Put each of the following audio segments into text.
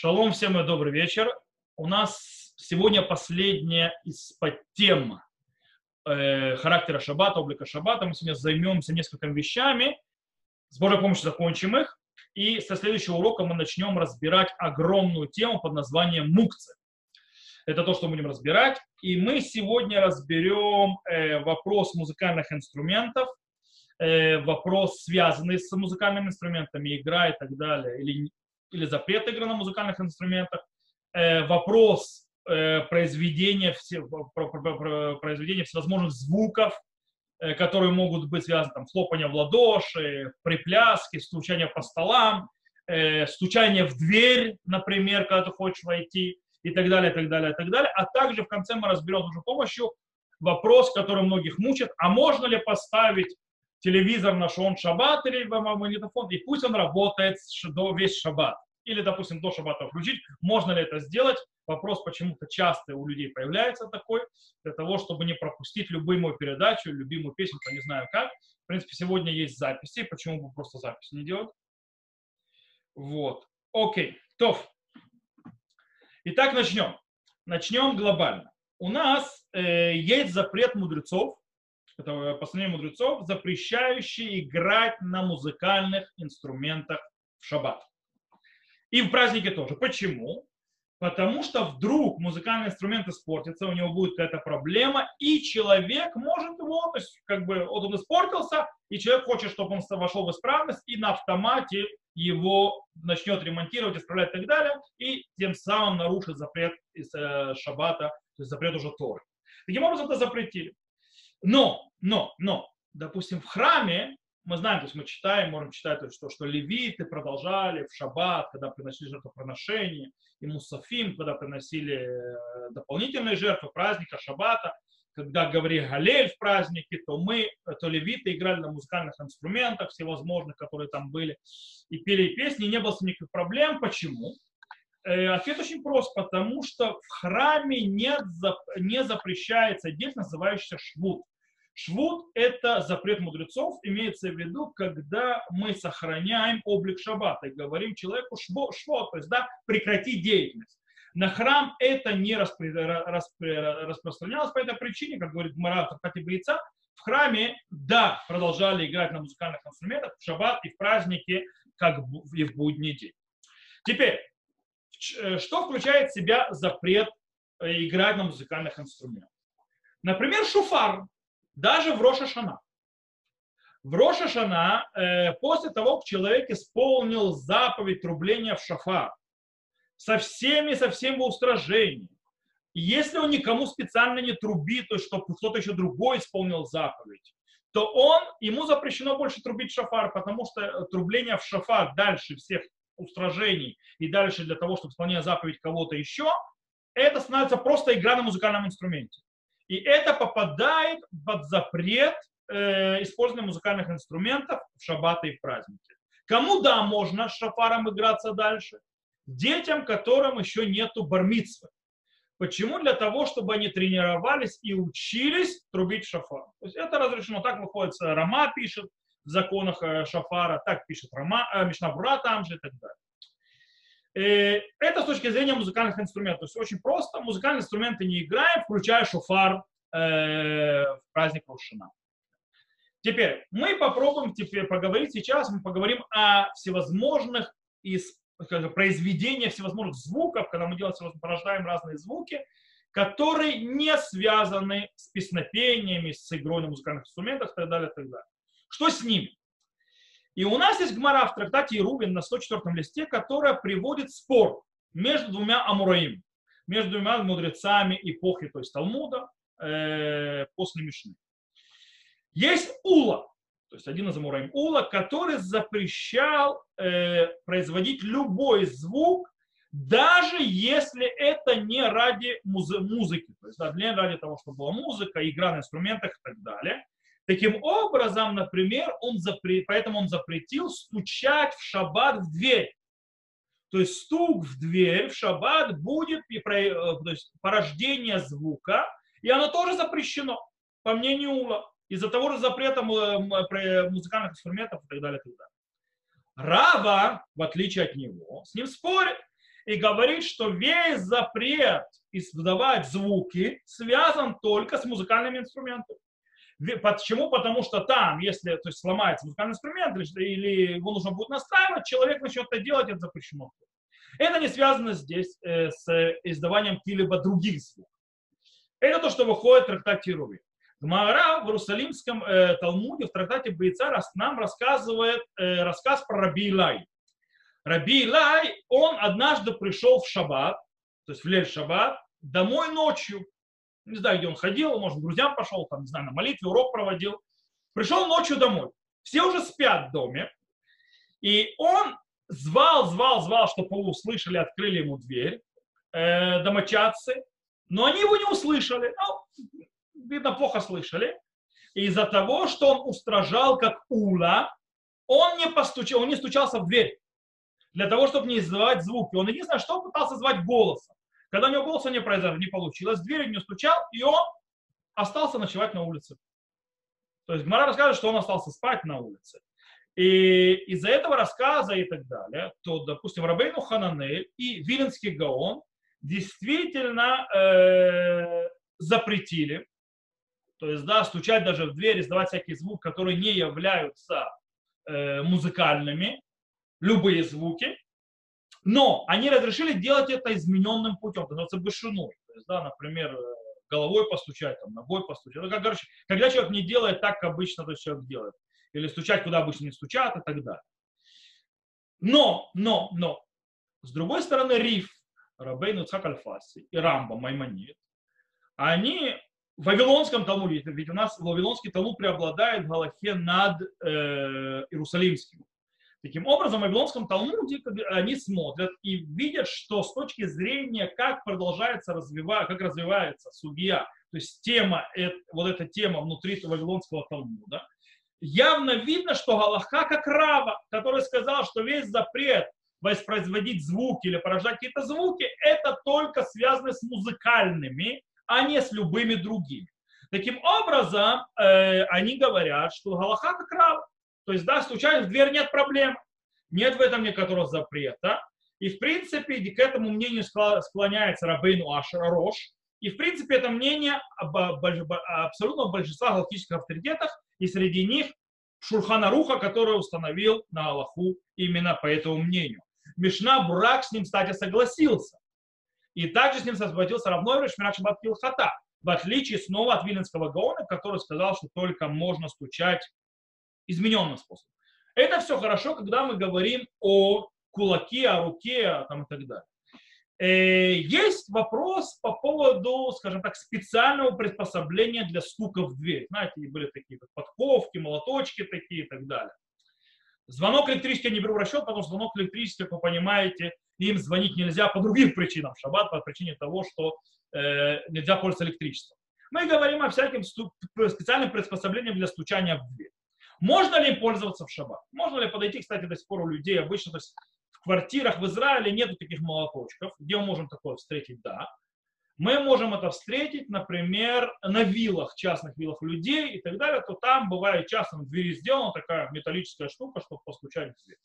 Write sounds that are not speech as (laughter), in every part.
Шалом всем и добрый вечер. У нас сегодня последняя из тем э, характера шаббата, облика шаббата. Мы сегодня займемся несколькими вещами. С Божьей помощью закончим их. И со следующего урока мы начнем разбирать огромную тему под названием мукцы. Это то, что мы будем разбирать. И мы сегодня разберем э, вопрос музыкальных инструментов, э, вопрос, связанный с музыкальными инструментами, игра и так далее, или или запрет игры на музыкальных инструментах, э, вопрос э, произведения, все, про, про, про, произведения всевозможных звуков, э, которые могут быть связаны, там, хлопание в ладоши, припляски, стучание по столам, стучание в дверь, например, когда ты хочешь войти, и так далее, и так далее, и так далее. А также в конце мы разберем уже помощью вопрос, который многих мучит, а можно ли поставить телевизор на шон шаббат или магнитофон, и пусть он работает до весь шаббат. Или, допустим, до шаббата включить. Можно ли это сделать? Вопрос почему-то часто у людей появляется такой, для того, чтобы не пропустить любую мою передачу, любимую песню, не знаю как. В принципе, сегодня есть записи, почему бы просто запись не делать? Вот. Окей. Тоф. Итак, начнем. Начнем глобально. У нас э, есть запрет мудрецов, это постановление мудрецов, запрещающий играть на музыкальных инструментах в шаббат. И в празднике тоже. Почему? Потому что вдруг музыкальный инструмент испортится, у него будет какая-то проблема, и человек может его, то есть как бы вот он испортился, и человек хочет, чтобы он вошел в исправность, и на автомате его начнет ремонтировать, исправлять и так далее, и тем самым нарушит запрет из э, шаббата, то есть запрет уже Торы. Таким образом это запретили. Но, но, но, допустим, в храме мы знаем, то есть мы читаем, можем читать, то есть, что, левиты продолжали в шаббат, когда приносили жертвоприношения, и мусафим, когда приносили э, дополнительные жертвы праздника шаббата, когда говорили Галель в празднике, то мы, то левиты играли на музыкальных инструментах всевозможных, которые там были, и пели песни, и не было никаких проблем. Почему? Э, ответ очень прост, потому что в храме нет, не запрещается деятельность, называющаяся швуд. Швуд – это запрет мудрецов, имеется в виду, когда мы сохраняем облик шаббата и говорим человеку швот, то есть да, прекрати деятельность. На храм это не распри, распри, распространялось по этой причине, как говорит Мара в Трактате в храме, да, продолжали играть на музыкальных инструментах в шаббат и в праздники, как и в будний день. Теперь, э, что включает в себя запрет э, играть на музыкальных инструментах? Например, шуфар даже в Роша Шана. В Роша Шана, э, после того, как человек исполнил заповедь трубления в шафар, со всеми, со всем устражением, если он никому специально не трубит, то есть чтобы кто-то еще другой исполнил заповедь, то он, ему запрещено больше трубить шафар, потому что трубление в шафар дальше всех устражений и дальше для того, чтобы исполнять заповедь кого-то еще, это становится просто игра на музыкальном инструменте. И это попадает под запрет э, использования музыкальных инструментов в шаббаты и в праздники. Кому, да, можно с шафаром играться дальше? Детям, которым еще нету бармитсвы. Почему? Для того, чтобы они тренировались и учились трубить шафар. То есть это разрешено. Так выходит, Рама пишет в законах э, шафара, так пишет Рама, э, Мишнабура там же и так далее. Э, это с точки зрения музыкальных инструментов. То есть очень просто. Музыкальные инструменты не играем, включая шофар э, в праздник Рушина. Теперь мы попробуем теперь поговорить сейчас, мы поговорим о всевозможных из, скажем, произведениях всевозможных звуков, когда мы делаем, порождаем разные звуки, которые не связаны с песнопениями, с игрой на музыкальных инструментах и так далее, и так далее. Что с ними? И у нас есть гмара в трактате Ирувин на 104 листе, которая приводит спор между двумя амураим, между двумя мудрецами эпохи, то есть Талмуда, э, после Мишны. Есть Ула, то есть один из амураим Ула, который запрещал э, производить любой звук, даже если это не ради муз- музыки, то есть да, не ради того, чтобы была музыка, игра на инструментах и так далее. Таким образом, например, он запре... поэтому он запретил стучать в шаббат в дверь. То есть стук в дверь в шаббат будет э, то есть порождение звука, и оно тоже запрещено, по мнению Ула, из-за того же запрета музыкальных инструментов и так далее. И так далее. Рава, в отличие от него, с ним спорит и говорит, что весь запрет издавать звуки связан только с музыкальными инструментами. Почему? Потому что там, если то есть, сломается музыкальный инструмент или его нужно будет настраивать, человек начнет это делать, это запрещено. Это не связано здесь э, с издаванием каких-либо других звуков. Это то, что выходит в трактате Руви. Гмара в Иерусалимском э, Талмуде, в трактате Бойца нам рассказывает э, рассказ про Раби Илай. Раби Илай, он однажды пришел в шаббат, то есть в лель шаббат, домой ночью. Не знаю, где он ходил, может, к друзьям пошел, там, не знаю, на молитве, урок проводил. Пришел ночью домой. Все уже спят в доме. И он звал, звал, звал, чтобы его услышали, открыли ему дверь, э, домочадцы, но они его не услышали. Ну, видно, плохо слышали. И из-за того, что он устражал как ула, он не постучал, он не стучался в дверь для того, чтобы не издавать звуки. Он единственное, что пытался звать голосом. Когда у него голоса не произошло, не получилось, дверь не стучал, и он остался ночевать на улице. То есть Гмара рассказывает, что он остался спать на улице. И из-за этого рассказа и так далее, то, допустим, Рабейну Хананель и Виленский Гаон действительно э, запретили, то есть, да, стучать даже в дверь, издавать всякие звуки, которые не являются э, музыкальными, любые звуки, но они разрешили делать это измененным путем, это называется бешуной. То есть, да, например, э, головой постучать, там, ногой постучать. Ну, как, короче, когда человек не делает так, как обычно то человек делает. Или стучать, куда обычно не стучат и так далее. Но, но, но, с другой стороны, Риф, Рабейн Уцхак Альфаси и Рамба Маймонид, они в Вавилонском Талмуде, ведь у нас Вавилонский Талмуд преобладает в Галахе над э, Иерусалимским. Таким образом, в Вавилонском Талмуде они смотрят и видят, что с точки зрения, как продолжается развивать, как развивается судья, то есть тема, вот эта тема внутри Вавилонского Талмуда, явно видно, что Галаха как Рава, который сказал, что весь запрет воспроизводить звуки или порождать какие-то звуки, это только связано с музыкальными, а не с любыми другими. Таким образом, э, они говорят, что Галаха как Рава. То есть, да, стучать в дверь нет проблем. Нет в этом никакого запрета. И, в принципе, к этому мнению склоняется Рабейну Ашарош. И, в принципе, это мнение абсолютно большинства галактических авторитетов, и среди них Шурхана Руха, который установил на Аллаху именно по этому мнению. Мишна Бурак с ним, кстати, согласился. И также с ним согласился Равной Шмирак Шабат Хата, в отличие снова от Виленского Гаона, который сказал, что только можно стучать измененным способом. Это все хорошо, когда мы говорим о кулаке, о руке там, и так далее. Э, есть вопрос по поводу, скажем так, специального приспособления для стука в дверь. Знаете, были такие подковки, молоточки такие и так далее. Звонок электрический я не беру в расчет, потому что звонок электрический, как вы понимаете, им звонить нельзя по другим причинам. В шаббат по причине того, что э, нельзя пользоваться электричеством. Мы говорим о всяком стук, специальном приспособлении для стучания в дверь. Можно ли им пользоваться в шаббат? Можно ли подойти, кстати, до сих пор у людей обычно, то есть в квартирах в Израиле нету таких молоточков, где мы можем такое встретить, да. Мы можем это встретить, например, на виллах, частных виллах людей и так далее, то там бывает часто на двери сделана такая металлическая штука, чтобы постучать в дверь.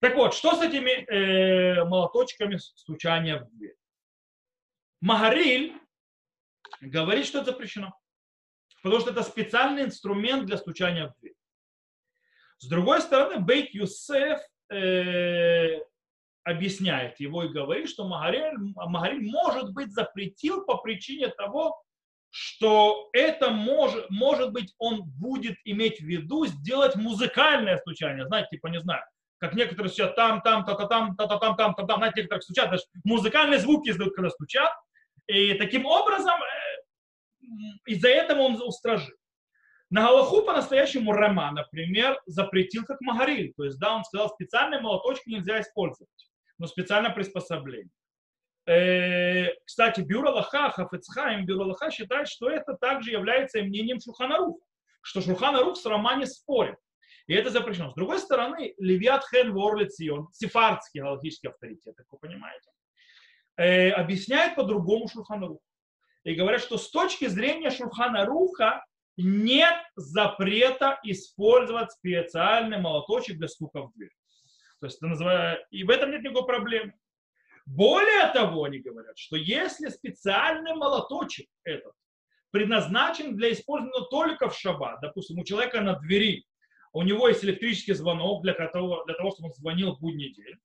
Так вот, что с этими э, молоточками стучания в дверь? Магариль говорит, что это запрещено потому что это специальный инструмент для стучания в дверь. С другой стороны, Бейт Юсеф э, объясняет его и говорит, что Магарель, может быть, запретил по причине того, что это может, может быть, он будет иметь в виду сделать музыкальное стучание. Знаете, типа, не знаю, как некоторые стучат там, там, та-та, там, та-та, там, там, та-та, знаете, некоторые стучат, даже музыкальные звуки издают, когда стучат. И таким образом из-за этого он устражил. На Галаху по-настоящему Рама, например, запретил как Магариль. То есть, да, он сказал, специальные молоточки нельзя использовать, но специальное приспособление. Э, кстати, Бюро Лаха, Хафецхайм, Бюро Лаха считает, что это также является мнением Шуханаруха, что Шуханарух с Рама не спорит. И это запрещено. С другой стороны, Левиат Хен Ворлицион, сефардский галактический авторитет, как вы понимаете, э, объясняет по-другому Шуханарух и говорят, что с точки зрения Шурхана Руха нет запрета использовать специальный молоточек для стука в дверь. То есть, это называется, и в этом нет никакой проблемы. Более того, они говорят, что если специальный молоточек этот предназначен для использования только в шаббат, допустим, у человека на двери, у него есть электрический звонок для того, для того чтобы он звонил в будний день,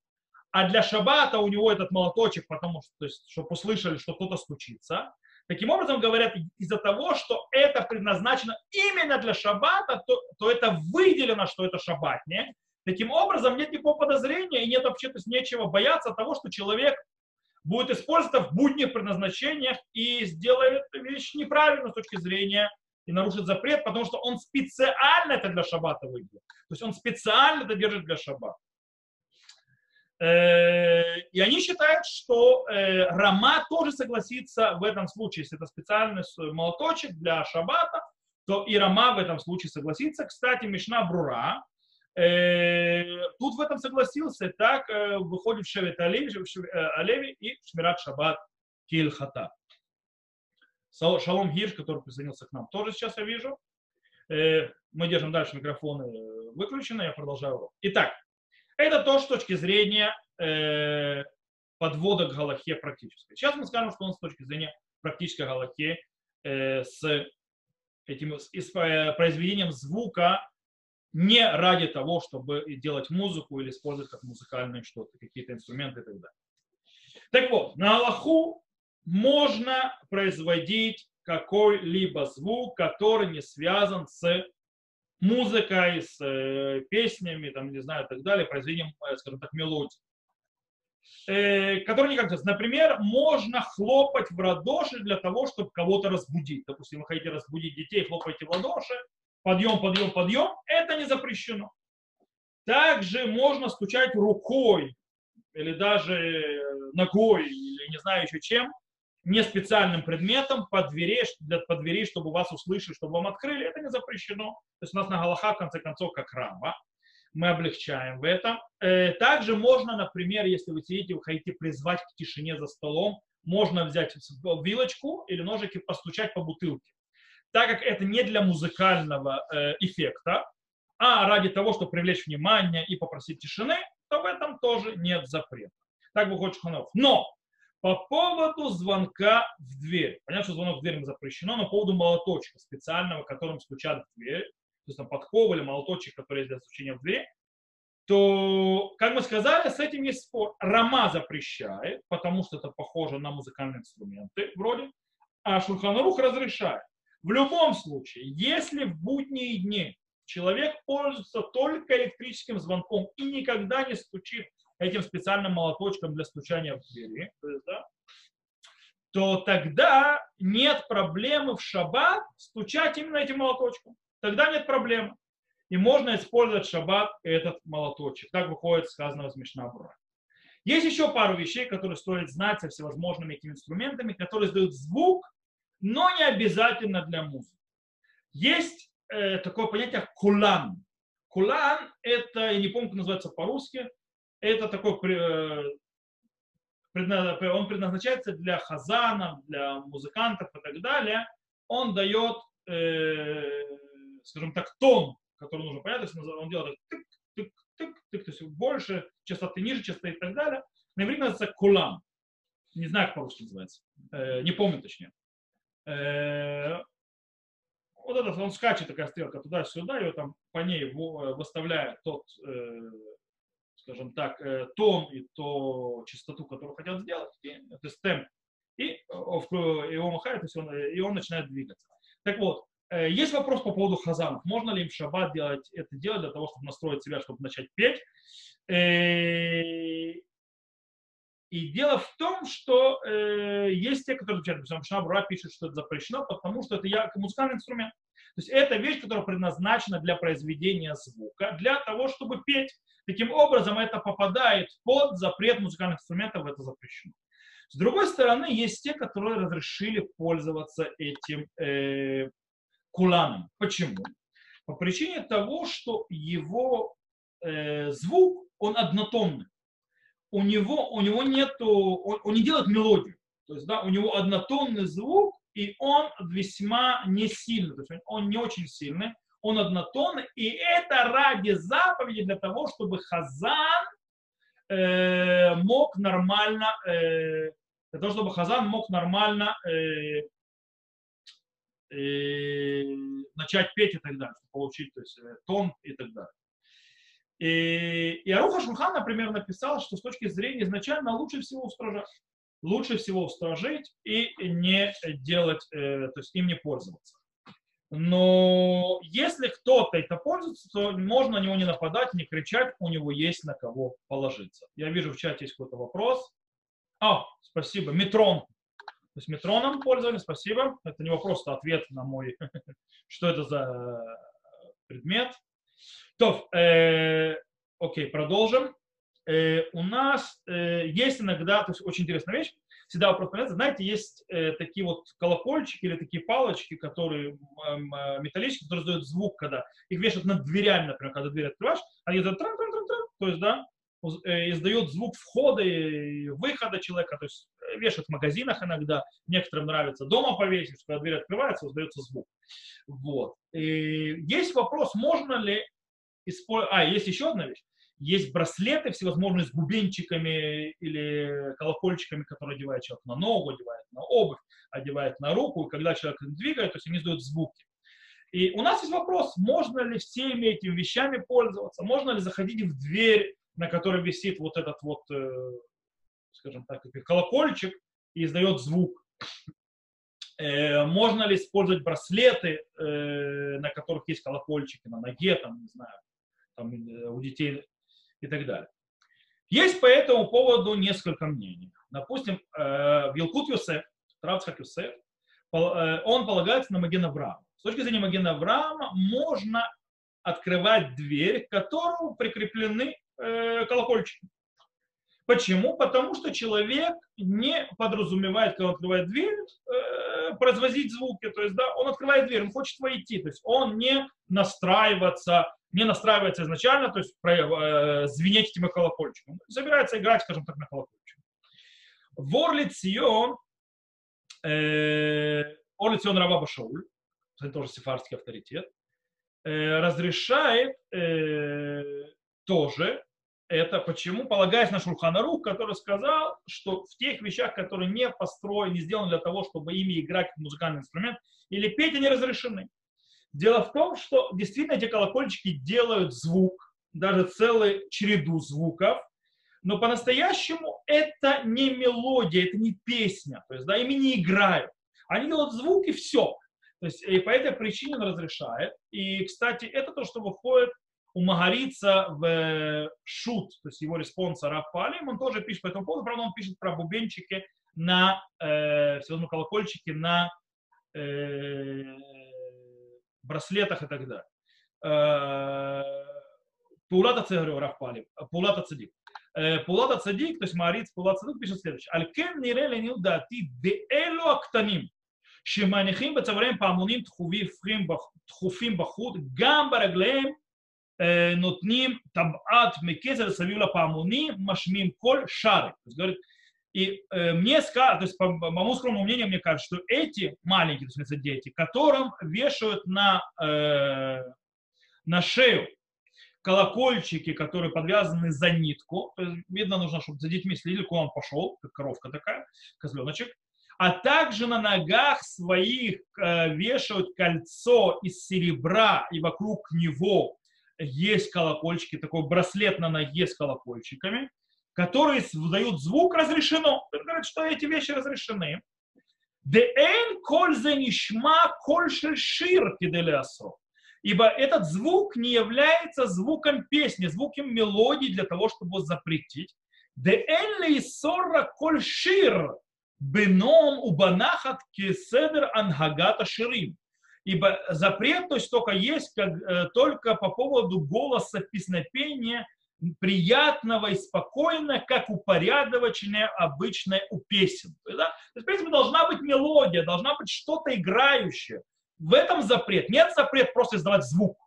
а для шаббата у него этот молоточек, потому что, то есть, чтобы услышали, что кто-то стучится. Таким образом, говорят, из-за того, что это предназначено именно для шаббата, то, то это выделено, что это шаббатне. Таким образом, нет никакого подозрения и нет вообще то есть, нечего бояться того, что человек будет использоваться в будних предназначениях и сделает вещь неправильно с точки зрения и нарушит запрет, потому что он специально это для шаббата выделил. То есть он специально это держит для шаббата. Э, и они считают, что э, Рама тоже согласится в этом случае, если это специальный молоточек для шаббата, то и Рама в этом случае согласится. Кстати, Мишна Брура, Э, тут в этом согласился, так выходит Шевет Алеви и Шмират Шаббат Кильхата. Шалом Гирш, который присоединился к нам, тоже сейчас я вижу. Мы держим дальше микрофоны выключены, я продолжаю урок. Итак, это то с точки зрения подвода к Галахе практической. Сейчас мы скажем, что он с точки зрения практической Галахе с этим с произведением звука не ради того, чтобы делать музыку или использовать как музыкальные что-то, какие-то инструменты и так далее. Так вот, на Аллаху можно производить какой-либо звук, который не связан с музыкой, с э, песнями, там, не знаю, так далее, произведением, э, скажем так, мелодии. Э, который никак не Например, можно хлопать в ладоши для того, чтобы кого-то разбудить. Допустим, вы хотите разбудить детей, хлопаете в ладоши, подъем, подъем, подъем, это не запрещено. Также можно стучать рукой или даже ногой, или не знаю еще чем, не специальным предметом по двери, для, по двери, чтобы вас услышали, чтобы вам открыли, это не запрещено. То есть у нас на Галаха, в конце концов, как рама. Мы облегчаем в этом. Э, также можно, например, если вы сидите, вы хотите призвать к тишине за столом, можно взять вилочку или ножик и постучать по бутылке так как это не для музыкального э, эффекта, а ради того, чтобы привлечь внимание и попросить тишины, то в этом тоже нет запрета. Так выходит Шуханов. Но по поводу звонка в дверь. Понятно, что звонок в дверь запрещено, но по поводу молоточка специального, которым стучат в дверь, то есть там подкова или молоточек, который есть для стучения в дверь, то, как мы сказали, с этим есть спор. Рама запрещает, потому что это похоже на музыкальные инструменты вроде, а Шульханарух разрешает. В любом случае, если в будние дни человек пользуется только электрическим звонком и никогда не стучит этим специальным молоточком для стучания в двери, то, есть, да, то тогда нет проблемы в шаббат стучать именно этим молоточком. Тогда нет проблемы. И можно использовать в шаббат этот молоточек. Так выходит сказано из Мишнабура. Есть еще пару вещей, которые стоит знать со всевозможными этими инструментами, которые издают звук, но не обязательно для музыки. Есть э, такое понятие кулан. Кулан – это, я не помню, как называется по-русски, это такой, э, он предназначается для хазанов, для музыкантов и так далее. Он дает, э, скажем так, тон, который нужно понять, он делает тык, тык, тык, тык, то есть больше частоты, ниже частоты и так далее. На иврите называется кулан. Не знаю, как по-русски называется. Э, не помню точнее. Э, вот этот, он скачет, такая стрелка туда-сюда, и там по ней выставляет тот, э, скажем так, э, тон и то частоту, которую хотят сделать, и, то есть темп, и его махает, то есть он, и он начинает двигаться. Так вот, есть вопрос по поводу хазанов. Можно ли им шаббат делать это дело для того, чтобы настроить себя, чтобы начать петь? И дело в том, что э, есть те, которые отвечают, например, Шабра пишет, что это запрещено, потому что это я, музыкальный инструмент. То есть это вещь, которая предназначена для произведения звука, для того, чтобы петь. Таким образом, это попадает под запрет музыкальных инструментов, это запрещено. С другой стороны, есть те, которые разрешили пользоваться этим э, куланом. Почему? По причине того, что его э, звук, он однотонный у него, у него нету, он, он не делает мелодию. То есть, да, у него однотонный звук, и он весьма не сильный, то есть он не очень сильный, он однотонный, и это ради заповеди для того, чтобы хазан э, мог нормально, э, для того, чтобы Хазан мог нормально э, э, начать петь и так далее, получить то есть, э, тон и так далее. И, и Аруха Шульхан, например, написал, что с точки зрения изначально лучше всего устражать. Лучше всего устражить и не делать, э, то есть им не пользоваться. Но если кто-то это пользуется, то можно на него не нападать, не кричать, у него есть на кого положиться. Я вижу в чате есть какой-то вопрос. А, спасибо, метрон. То есть метроном пользовались, спасибо. Это не вопрос, это ответ на мой, (laughs) что это за предмет. То, э, окей, продолжим. Э, у нас э, есть иногда, то есть очень интересная вещь, всегда вопрос понятно, знаете, есть э, такие вот колокольчики или такие палочки, которые э, металлические, которые издают звук, когда их вешают над дверями, например, когда дверь открываешь, они издают тран тран тран тран то есть, да, э, издают звук входа и выхода человека, то есть э, вешают в магазинах иногда, некоторым нравится дома повесить, когда дверь открывается, издается звук. Вот. И есть вопрос, можно ли использовать... А, есть еще одна вещь. Есть браслеты всевозможные с бубенчиками или колокольчиками, которые одевает человек на ногу, одевает на обувь, одевает на руку. И когда человек двигает, то есть они издают звуки. И у нас есть вопрос, можно ли всеми этими вещами пользоваться, можно ли заходить в дверь, на которой висит вот этот вот, э, скажем так, колокольчик и издает звук. Э, можно ли использовать браслеты, э, на которых есть колокольчики на ноге, там, не знаю, там, у детей и так далее. Есть по этому поводу несколько мнений. Допустим, э, в Елкут Юсеф, Травцхак Юсеф, э, он полагается на Маген Авраама. С точки зрения Маген Авраама можно открывать дверь, к которому прикреплены э, колокольчики. Почему? Потому что человек не подразумевает, когда он открывает дверь, производить звуки. То есть, да, он открывает дверь, он хочет войти. То есть он не настраиваться не настраивается изначально, то есть э, звенеть этими колокольчиками. Собирается играть, скажем так, на колокольчик. В Орлицион, э, Орлицион Раба Башауль, это тоже сефардский авторитет, э, разрешает э, тоже это почему, полагаясь на Шурханарух, который сказал, что в тех вещах, которые не построены, не сделаны для того, чтобы ими играть музыкальный инструмент или петь, они разрешены. Дело в том, что действительно эти колокольчики делают звук, даже целую череду звуков, но по-настоящему это не мелодия, это не песня, то есть да, ими не играют. Они делают звук и все. То есть, и по этой причине он разрешает. И, кстати, это то, что выходит у Магарица в шут, то есть его респонса Рафалим, он тоже пишет по этому поводу, правда, он пишет про бубенчики на э, всевозможные колокольчики на э, браслетах и так далее. Паулата Цегарю Рафпали, Паулата Цадик. Паулата Цадик, то есть Мариц Паулата Цадик пишет следующее. Алькен нире ленил дати деэлу актаним. שמניחים בצוואריהם פעמונים דחופים בחוט, גם ברגליהם Э, нутним табат мекезер савил памуни машмим коль шары. То есть, говорит, и э, мне сказали, то есть по, по моему скромному мнению, мне кажется, что эти маленькие, то есть дети, которым вешают на, э, на шею колокольчики, которые подвязаны за нитку, то есть, видно, нужно, чтобы за детьми следили, куда он пошел, как коровка такая, козленочек, а также на ногах своих э, вешают кольцо из серебра и вокруг него есть колокольчики, такой браслет на ноге с колокольчиками – которые выдают звук, разрешено. Он говорит, что эти вещи разрешены. Деэн коль нишма коль шир Ибо этот звук не является звуком песни, звуком мелодии для того, чтобы запретить. Деэн ли сорра коль убанахат кеседер ангагата ширим. Ибо запрет, то есть только есть как, э, только по поводу голоса песнопения приятного и спокойно, как упорядоченное обычное у песен. Да? То есть, в принципе, должна быть мелодия, должна быть что-то играющее. В этом запрет. Нет запрет просто издавать звук.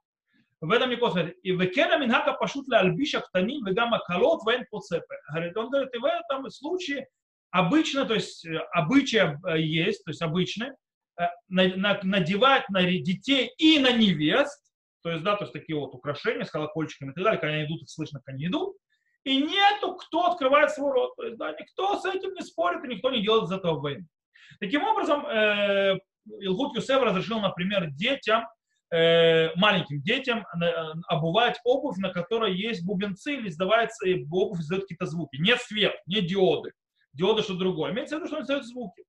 В этом никакого запрета. И векена минхака пашут ля альбиша ктаним вегама колот вен поцепе. Он говорит, и в этом случае обычно, то есть э, обычай э, есть, то есть обычно, э, надевать на детей и на невест то есть, да, то есть такие вот украшения с колокольчиками и так далее, когда они идут, их слышно, как они идут. и нету, кто открывает свой рот. То есть, да, никто с этим не спорит, и никто не делает из этого войны. Таким образом, э, Илгут Юсеф разрешил, например, детям, э, маленьким детям э, обувать обувь, на которой есть бубенцы, или издавается, и обувь издает какие-то звуки. Не свет, не диоды. Диоды что другое. Имеется в виду, что он издает звуки.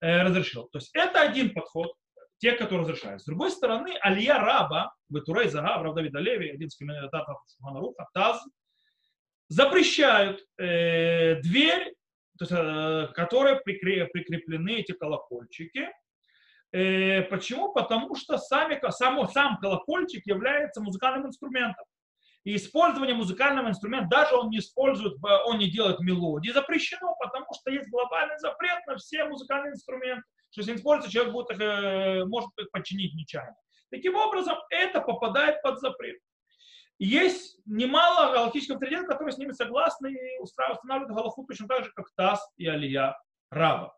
Э, разрешил. То есть это один подход, те, которые разрешают. С другой стороны, Алия Раба, Бетурей Загав, Рав Давид Алеви, один из комментаторов Шуханаруха, Таз, запрещают э, дверь, то есть, э, которой прикреплены эти колокольчики. Э, почему? Потому что сами, само, сам колокольчик является музыкальным инструментом. И использование музыкального инструмента, даже он не использует, он не делает мелодии, запрещено, потому что есть глобальный запрет на все музыкальные инструменты. Что если используется, человек будет, э, может их подчинить нечаянно. Таким образом, это попадает под запрет. Есть немало галактических авторитетов, которые с ними согласны и устанавливают Галаху точно так же, как Тас и Алия Раба.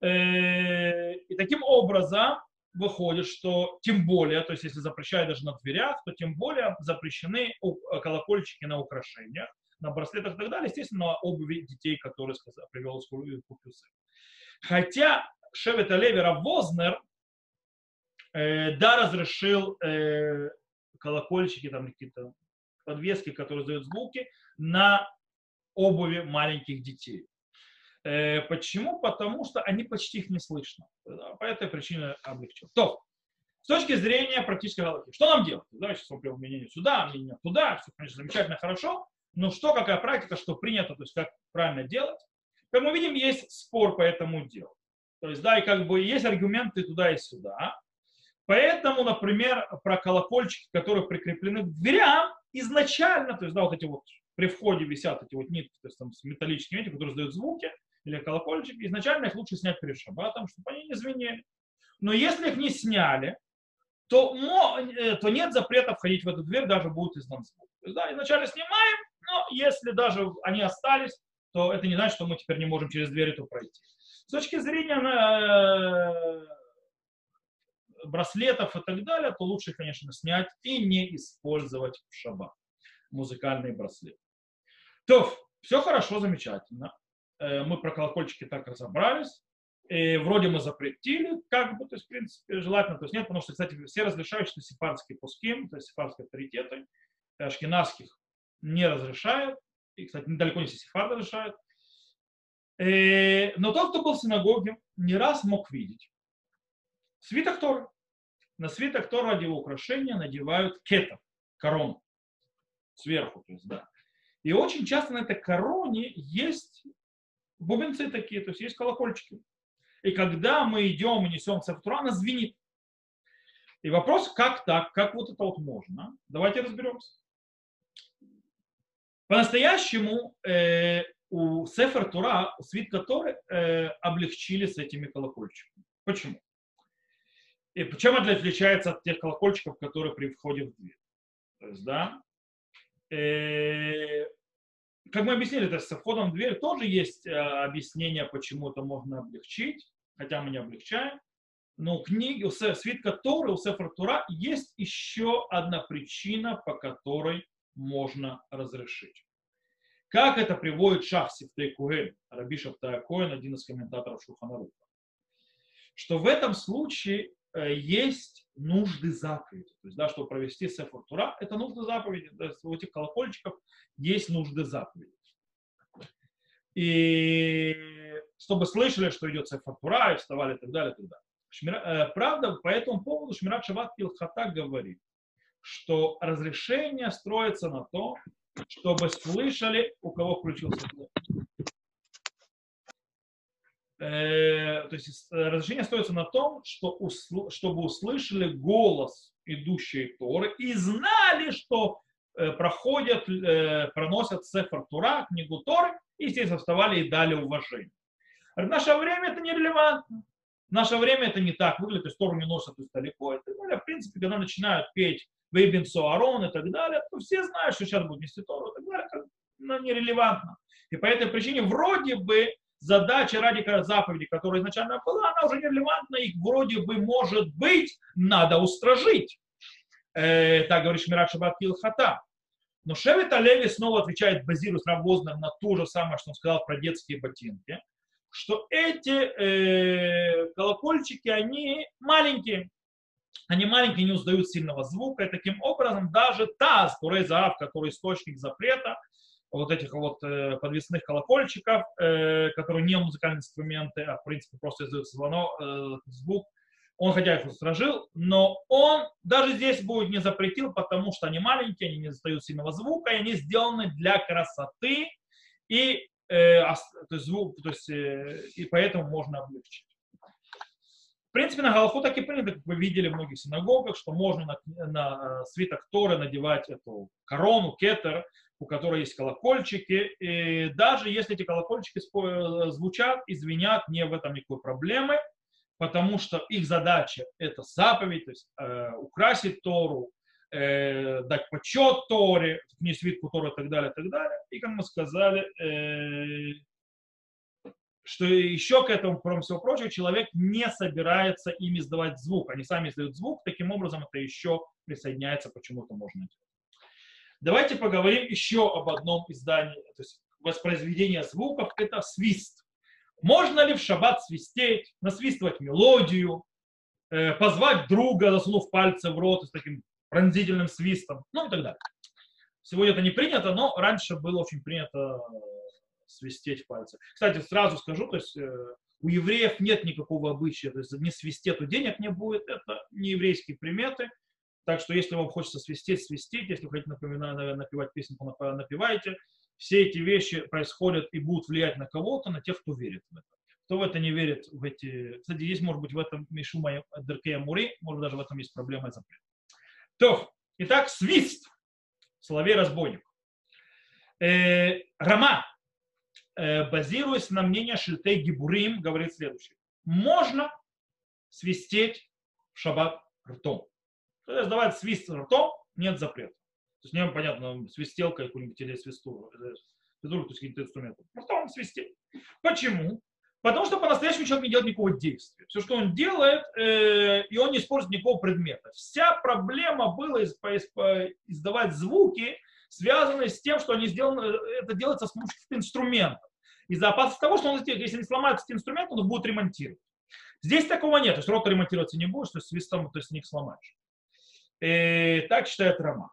Э, и таким образом выходит, что тем более, то есть если запрещают даже на дверях, то тем более запрещены колокольчики на украшениях, на браслетах и так далее, естественно, на обуви детей, которые сказал, привел из Купюсы. Хотя Шевет Алевера Вознер э, да разрешил э, колокольчики, там какие-то подвески, которые издают звуки, на обуви маленьких детей. Э, почему? Потому что они почти их не слышно. По этой причине облегчил. То, с точки зрения практической галактики, что нам делать? Давайте смотрим мнение сюда, мнение туда, все, конечно, замечательно, хорошо, но что, какая практика, что принято, то есть как правильно делать. Как мы видим, есть спор по этому делу. То есть, да, и как бы есть аргументы туда и сюда. Поэтому, например, про колокольчики, которые прикреплены к дверям, изначально, то есть, да, вот эти вот при входе висят эти вот нитки, то есть там с металлическими нитями, которые издают звуки, или колокольчики, изначально их лучше снять перед шаббатом, чтобы они не звенели. Но если их не сняли, то, э, то нет запрета входить в эту дверь, даже будет издан звук. То есть, да, изначально снимаем, но если даже они остались, то это не значит, что мы теперь не можем через дверь эту пройти. С точки зрения э, браслетов и так далее, то лучше, конечно, снять и не использовать в шаббат музыкальные браслеты. То, все хорошо, замечательно. Э, мы про колокольчики так разобрались. И вроде мы запретили, как бы, то есть, в принципе, желательно, то есть нет, потому что, кстати, все разрешают, что сефардские то есть сефардские авторитеты, ашкенадских не разрешают, и, кстати, недалеко не все сефарды разрешают. Э, но тот, кто был в синагоге, не раз мог видеть свиток Торы. На свиток Торы ради его украшения надевают кетов, корону, сверху, то есть, да. И очень часто на этой короне есть бубенцы такие, то есть есть колокольчики. И когда мы идем и несем Сефтура, она звенит. И вопрос, как так, как вот это вот можно? Давайте разберемся. По-настоящему э, у Сефер Тура, свит который э, облегчили с этими колокольчиками. Почему? И чем это отличается от тех колокольчиков, которые при входе в дверь? То есть, да, э, как мы объяснили, то есть со входом в дверь тоже есть э, объяснение, почему это можно облегчить, хотя мы не облегчаем. Но у книги, у свитка Торы, у Сефер Тура есть еще одна причина, по которой можно разрешить. Как это приводит Шах Сифтей Куэль, Раби Шафтая Коэн, один из комментаторов Шуханаруха. Что в этом случае есть нужды заповеди. То есть, да, чтобы провести Сефер Тура, это нужды заповеди. То есть, у этих колокольчиков есть нужды заповеди. И чтобы слышали, что идет Сефер Тура, и вставали и так далее, и так далее. Шмира, э, правда, по этому поводу Шмират Шават Илхата говорит, что разрешение строится на том, чтобы слышали, у кого включился. Э, то есть э, разрешение остается на том, что усл- чтобы услышали голос идущей Торы и знали, что э, проходят, э, проносят Сефар Тура, книгу Торы, и, естественно, вставали и дали уважение. В наше время это нерелевантно. В наше время это не так выглядит, то есть Тору не носят далеко. Это, в принципе, когда начинают петь Вейбин Суарон и так далее, то все знают, что сейчас будет нести Тору и так далее, это ну, нерелевантно. И по этой причине вроде бы задача ради заповеди, которая изначально была, она уже нерелевантна, их вроде бы, может быть, надо устражить. Э, так говорит Шмират Шабат Килхата. Но Шевит Алеви снова отвечает, базируясь Равознер на то же самое, что он сказал про детские ботинки, что эти э, колокольчики, они маленькие, они маленькие, не уздают сильного звука, и таким образом даже таз, Турейзаав, который источник запрета, вот этих вот э, подвесных колокольчиков, э, которые не музыкальные инструменты, а в принципе просто издают звонок, э, звук, он хотя их устражил, но он даже здесь будет не запретил, потому что они маленькие, они не издают сильного звука, и они сделаны для красоты, и, э, то есть, звук, то есть, э, и поэтому можно облегчить. Принципе, на Галаху так и принято, как вы видели в многих синагогах, что можно на, на э, свиток Торы надевать эту корону, кетер, у которой есть колокольчики. И даже если эти колокольчики э, звучат и звенят, не в этом никакой проблемы, потому что их задача – это заповедь, то есть э, украсить Тору, э, дать почет Торе, к ней свитку Торы и так далее, и так далее. И, как мы сказали, э, что еще к этому, кроме всего прочего, человек не собирается ими издавать звук. Они сами издают звук, таким образом это еще присоединяется, почему-то можно делать. Давайте поговорим еще об одном издании, то есть воспроизведение звуков, это свист. Можно ли в шаббат свистеть, насвистывать мелодию, э, позвать друга, засунув пальцы в рот с таким пронзительным свистом, ну и так далее. Сегодня это не принято, но раньше было очень принято свистеть в пальцы. Кстати, сразу скажу, то есть э, у евреев нет никакого обычая, то есть не свистеть, то денег не будет, это не еврейские приметы. Так что если вам хочется свистеть, свистите, если хотите напоминать, напевать песенку, напевайте. Все эти вещи происходят и будут влиять на кого-то, на тех, кто верит в это. Кто в это не верит, в эти... Кстати, есть, может быть, в этом Мишума Деркея Мури, может, даже в этом есть проблема и запрет. То, итак, свист. Соловей разбойник. Э, Рама, Э, базируясь на мнении Шильтей Гибурим, говорит следующее. Можно свистеть в шаббат ртом. То есть давать свист ртом, нет запрета. То есть не понятно, свистелка какую-нибудь или свисту, э, свисту, то есть какие-то инструменты. Ртом свистеть. Почему? Потому что по-настоящему человек не делает никакого действия. Все, что он делает, э, и он не использует никакого предмета. Вся проблема была из, из, издавать звуки, связанные с тем, что они сделаны, это делается с помощью инструментов. Из-за опасности того, что он, если не сломается эти инструменты, он будет ремонтировать. Здесь такого нет. То есть рот ремонтироваться не будешь, то есть свистом то есть них сломаешь. И так считает Рома.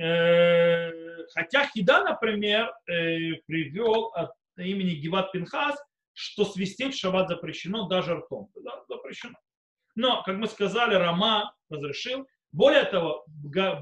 Э, хотя Хида, например, э, привел от имени Гиват Пинхас, что свистеть в шаббат запрещено даже ртом. Да, запрещено. Но, как мы сказали, Рома разрешил. Более того,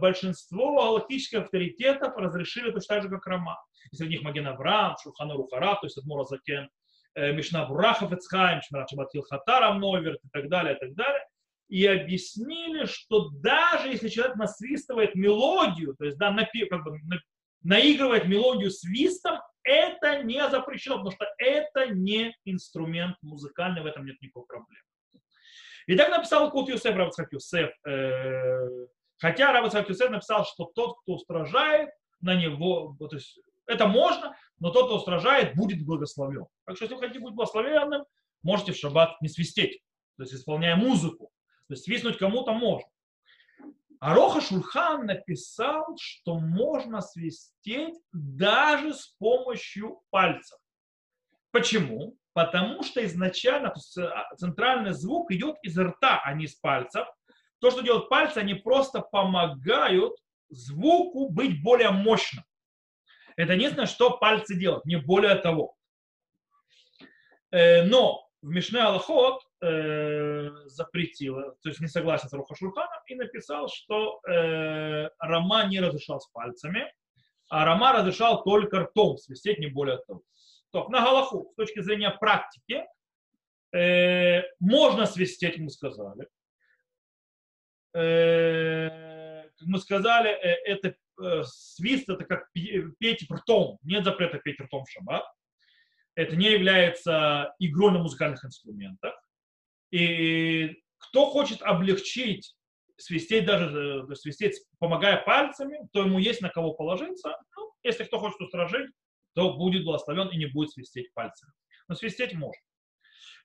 большинство галактических авторитетов разрешили точно так же, как Рома. И среди них Маген Авраам, Шухана Рухара, то есть Адмура Закен, э, Мишна Бурахов Эцхайм, Шмират Шабатил Хатарам Новерт и так далее, и так далее. И объяснили, что даже если человек насвистывает мелодию, то есть да, напи, как бы, на, наигрывает мелодию свистом, это не запрещено, потому что это не инструмент музыкальный, в этом нет никакой проблемы. И так написал Кут Юсеф, Равацхак Юсеф. Э, хотя Равацхак Юсеф написал, что тот, кто устражает на него, то есть это можно, но тот, кто устражает, будет благословен. Так что, если вы хотите быть благословенным, можете в шаббат не свистеть, то есть исполняя музыку. То есть свистнуть кому-то можно. А Роха Шульхан написал, что можно свистеть даже с помощью пальцев. Почему? Потому что изначально а, центральный звук идет из рта, а не из пальцев. То, что делают пальцы, они просто помогают звуку быть более мощным. Это единственное, что пальцы делают, не более того. Э, но в Мишне Аллахот э, запретила, то есть не согласен с Руха Шурханом, и написал, что э, Рама не разрешал с пальцами, а Рама разрешал только ртом свистеть, не более того. То, на Галаху, с точки зрения практики, э, можно свистеть, мы сказали. Э, мы сказали, э, это э, свист, это как петь ртом. Нет запрета петь ртом в шаббат. Это не является игрой на музыкальных инструментах. И кто хочет облегчить свистеть даже, э, свистеть, помогая пальцами, то ему есть на кого положиться. Ну, если кто хочет устражить, то будет благословен и не будет свистеть пальцами. Но свистеть можно.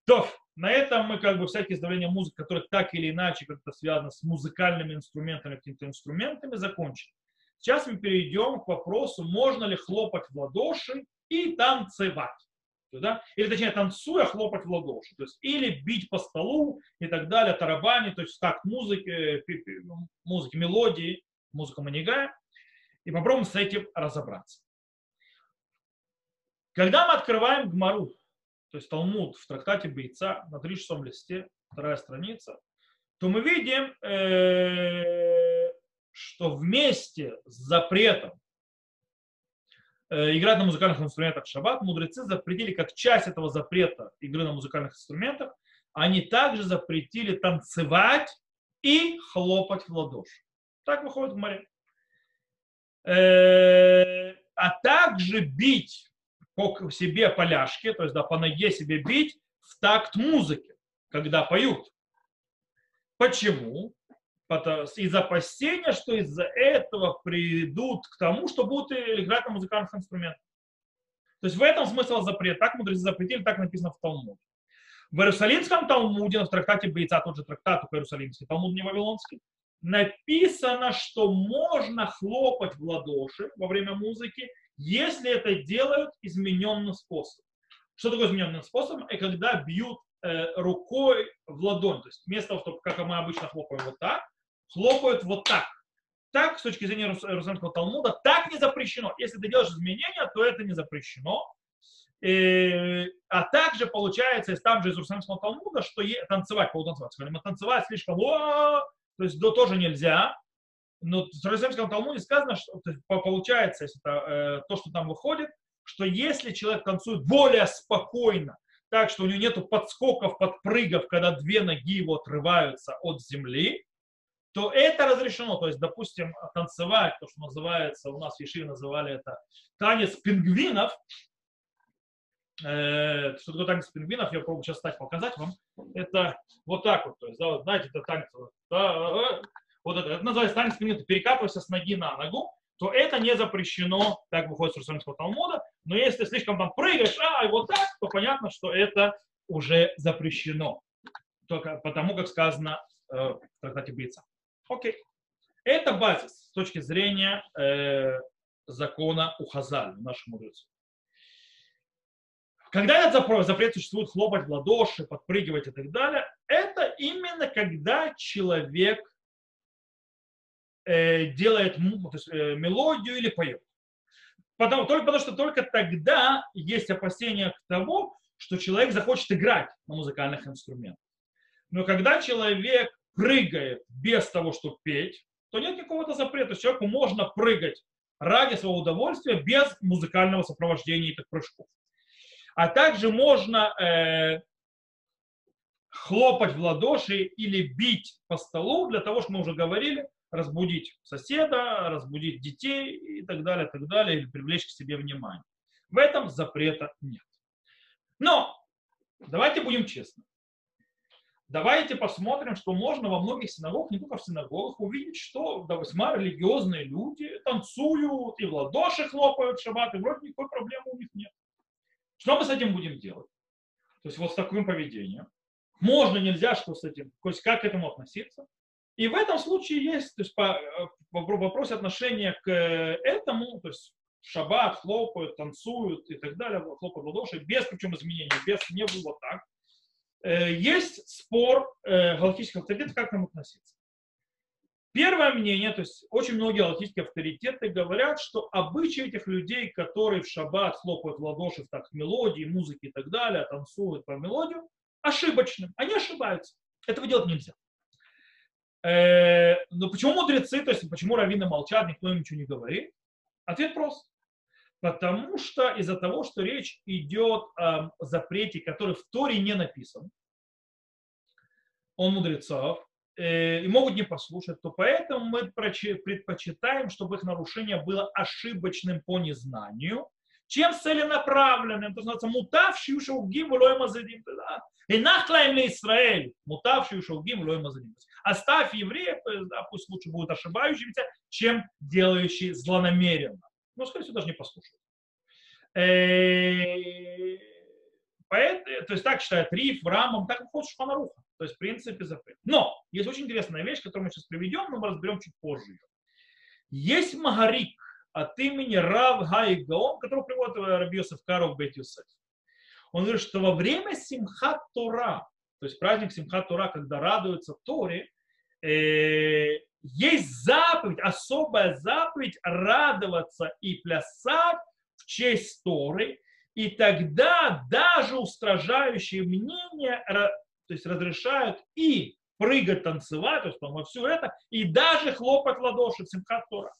То, на этом мы как бы всякие издавления музыки, которые так или иначе как-то связаны с музыкальными инструментами, какими-то инструментами, закончили. Сейчас мы перейдем к вопросу, можно ли хлопать в ладоши и танцевать. Да? Или точнее, танцуя, хлопать в ладоши. То есть, или бить по столу и так далее, тарабани, то есть так музыки, ну, музыки, мелодии, музыка манигая. И попробуем с этим разобраться. Когда мы открываем Гмару, то есть Талмуд в трактате Бойца на 36 листе, вторая страница, то мы видим, э, что вместе с запретом э, играть на музыкальных инструментах в шаббат, мудрецы запретили как часть этого запрета игры на музыкальных инструментах, они также запретили танцевать и хлопать в ладоши. Так выходит в море. Э, а также бить по себе поляшки, то есть да, по ноге себе бить в такт музыки, когда поют. Почему? Из опасения, что из-за этого придут к тому, что будут играть на музыкальных инструментах. То есть в этом смысл запрет. Так мудрецы запретили, так написано в Талмуде. В Иерусалимском Талмуде, в трактате Бойца, тот же трактат, только Иерусалимский Талмуд, не Вавилонский, написано, что можно хлопать в ладоши во время музыки, если это делают измененным способом. Что такое измененным способом? И когда бьют э, рукой в ладонь, то есть вместо того, чтобы, как мы обычно хлопаем вот так, хлопают вот так. Так, с точки зрения Иерусалимского Талмуда, так не запрещено. Если ты делаешь изменения, то это не запрещено. И, э, а также получается, из там же из Иерусалимского Талмуда, что е, танцевать, полутанцевать. Скажем, танцевать слишком, о, то есть да, тоже нельзя. Но в Иерусалимском Талмуде сказано, что то получается, если это, э, то, что там выходит, что если человек танцует более спокойно, так что у него нет подскоков, подпрыгов, когда две ноги его отрываются от земли, то это разрешено. То есть, допустим, танцевать, то, что называется, у нас в Ешиве называли это танец пингвинов. Э, что такое танец пингвинов, я попробую сейчас стать показать вам. Это вот так вот. То есть, да, вот, знаете, это танец. Да, вот это, это называется танец пингвинов. Перекатываешься с ноги на ногу то это не запрещено, так выходит с Иерусалимского Талмуда. Но если слишком там прыгаешь, а, и вот так, то понятно, что это уже запрещено. Только потому, как сказано э, в трактате Бица. Окей. Это базис с точки зрения э, закона у Хазаль, наших мудрецов. Когда этот запрет существует хлопать в ладоши, подпрыгивать и так далее, это именно когда человек э, делает то есть, э, мелодию или поет. Потому, только потому что только тогда есть опасения к тому, что человек захочет играть на музыкальных инструментах. Но когда человек прыгает без того, чтобы петь, то нет никакого запрета. Человеку можно прыгать ради своего удовольствия без музыкального сопровождения этих прыжков. А также можно э, хлопать в ладоши или бить по столу для того, что мы уже говорили, разбудить соседа, разбудить детей и так далее, так далее, или привлечь к себе внимание. В этом запрета нет. Но давайте будем честны. Давайте посмотрим, что можно во многих синагогах, не только в синагогах, увидеть, что да, весьма религиозные люди танцуют и в ладоши хлопают шаббат, и вроде никакой проблемы у них нет. Что мы с этим будем делать? То есть вот с таким поведением. Можно, нельзя, что с этим, то есть как к этому относиться? И в этом случае есть, то есть по, по вопросе отношения к этому, то есть шаббат, хлопают, танцуют и так далее, хлопают в ладоши, без причем изменений, без не было так. Э, есть спор э, галактических авторитетов, как к нему относиться. Первое мнение, то есть очень многие галактические авторитеты говорят, что обычаи этих людей, которые в шаббат хлопают в ладоши в так мелодии, музыки и так далее, танцуют по мелодию, ошибочны. Они ошибаются. Этого делать нельзя. Э, но почему мудрецы, то есть почему раввины молчат, никто им ничего не говорит? Ответ прост. Потому что из-за того, что речь идет о запрете, который в Торе не написан, он мудрецов, э, и могут не послушать, то поэтому мы предпочитаем, чтобы их нарушение было ошибочным по незнанию, чем целенаправленным, то называется мутавший шелгим лой мазадим. И нахлаем Израиль, мутавший шелгим лой мазадим. Оставь евреев, да, пусть лучше будут ошибающимися, чем делающий злонамеренно. Ну, скорее всего, даже не послушают. Э, то есть так считает Риф, Рамом, так и хочешь Шпанаруха. То есть, в принципе, запрет. Но есть очень интересная вещь, которую мы сейчас приведем, но мы разберем чуть позже. Есть Магарик от имени Рав Гай Гаон, который приводит Раби Йосеф Каров Бет Юсеф. Он говорит, что во время Симхат Тора, то есть праздник Симхат Тора, когда радуются Торе, э, есть заповедь, особая заповедь радоваться и плясать в честь Торы, и тогда даже устражающие мнения то есть разрешают и прыгать, танцевать, то есть по все это, и даже хлопать в ладоши в Тора.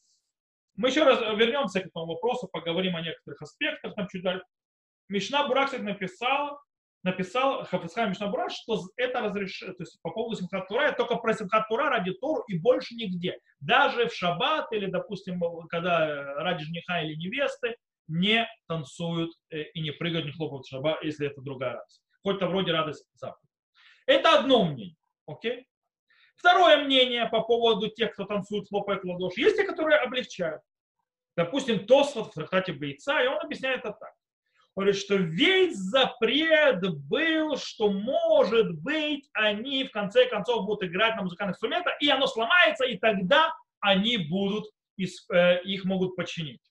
Мы еще раз вернемся к этому вопросу, поговорим о некоторых аспектах, там чуть дальше. Мишна Бурак, кстати, написал, написал Хафицхай Мишна Бурак, что это разрешено, то есть по поводу Симхат Тура, только про Симхат Тура ради Тору и больше нигде. Даже в шаббат или, допустим, когда ради жениха или невесты не танцуют э, и не прыгают, не хлопают в шаббат, если это другая радость. Хоть-то вроде радость заповедь. Это одно мнение. Окей? Второе мнение по поводу тех, кто танцует, хлопает в ладоши. Есть те, которые облегчают. Допустим, Тосфот в трактате Бойца, и он объясняет это так говорит, что весь запрет был, что может быть они в конце концов будут играть на музыкальных инструментах, и оно сломается, и тогда они будут, э, их могут починить.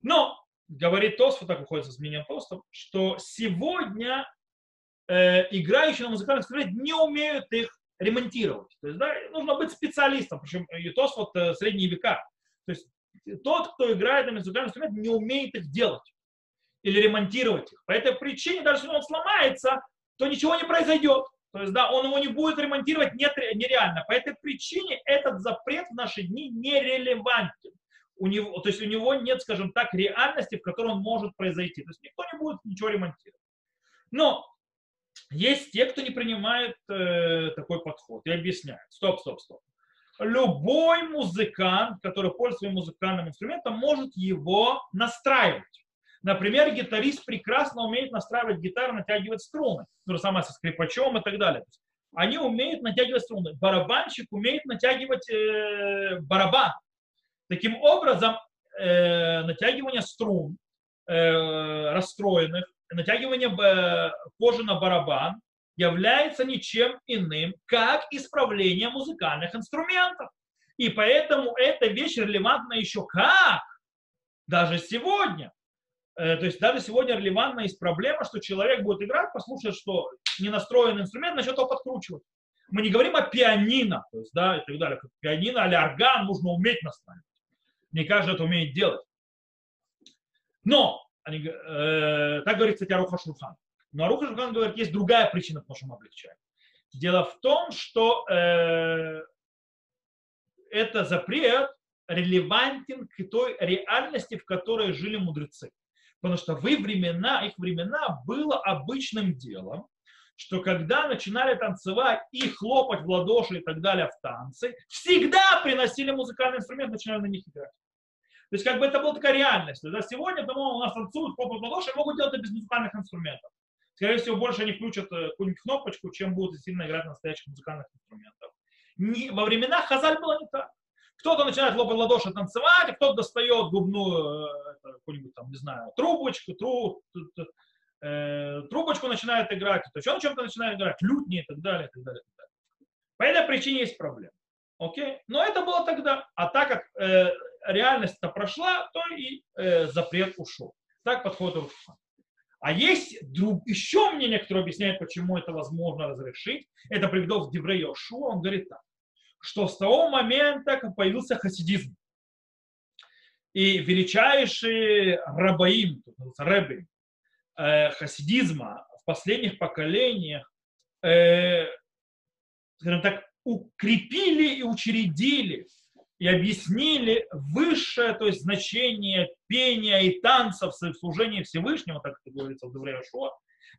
Но, говорит Тост, вот так выходит с изменением Тоста, что сегодня э, играющие на музыкальных инструментах не умеют их ремонтировать. То есть, да, нужно быть специалистом, причем и Тост вот э, средние века. То есть тот, кто играет на музыкальных инструментах, не умеет их делать или ремонтировать их. По этой причине, даже если он сломается, то ничего не произойдет. То есть, да, он его не будет ремонтировать нет, нереально. По этой причине этот запрет в наши дни нерелевантен. У него, то есть у него нет, скажем так, реальности, в которой он может произойти. То есть никто не будет ничего ремонтировать. Но есть те, кто не принимает э, такой подход и объясняет. Стоп, стоп, стоп. Любой музыкант, который пользуется музыкальным инструментом, может его настраивать. Например, гитарист прекрасно умеет настраивать гитару, натягивать струны. То же самое со скрипачом и так далее. Они умеют натягивать струны. Барабанщик умеет натягивать э, барабан. Таким образом, э, натягивание струн э, расстроенных, натягивание э, кожи на барабан является ничем иным, как исправление музыкальных инструментов. И поэтому эта вещь релевантна еще как? Даже сегодня. Э, то есть даже сегодня релевантна есть проблема, что человек будет играть, послушает, что не настроен инструмент, начнет его подкручивать. Мы не говорим о пианино, то есть, да, и так далее. Пианино или орган нужно уметь настраивать. Не каждый это умеет делать. Но, они, э, так говорит, кстати, Аруха Шурхан. Но Аруха Шурхан говорит, есть другая причина, потому что мы облегчаем. Дело в том, что э, это запрет релевантен к той реальности, в которой жили мудрецы. Потому что в их времена, их времена было обычным делом, что когда начинали танцевать и хлопать в ладоши и так далее в танцы, всегда приносили музыкальный инструмент, начинали на них играть. То есть как бы это была такая реальность. Да, сегодня, по-моему, у нас танцуют, хлопают в ладоши, могут делать это без музыкальных инструментов. Скорее всего, больше они включат э, какую-нибудь кнопочку, чем будут сильно играть на настоящих музыкальных инструментах. Не, во времена Хазаль было не так. Кто-то начинает хлопать ладоши танцевать, а кто-то достает губную, э, какую-нибудь там, не знаю, трубочку, тру, э, трубочку начинает играть, то есть он чем-то начинает играть, лютни и так далее, и так далее, и так далее. По этой причине есть проблема. Окей? Но это было тогда. А так как э, реальность-то прошла, то и э, запрет ушел. Так подходит. А есть друг, еще мнение, которое объясняет, почему это возможно разрешить. Это приведет в Деврей Йошуа. Он говорит так что с того момента, как появился хасидизм, и величайший рабаим, рэбби, э, хасидизма в последних поколениях, э, скажем так, укрепили и учредили и объяснили высшее, то есть значение пения и танцев в служении Всевышнего, так это говорится в Деврея Шуа,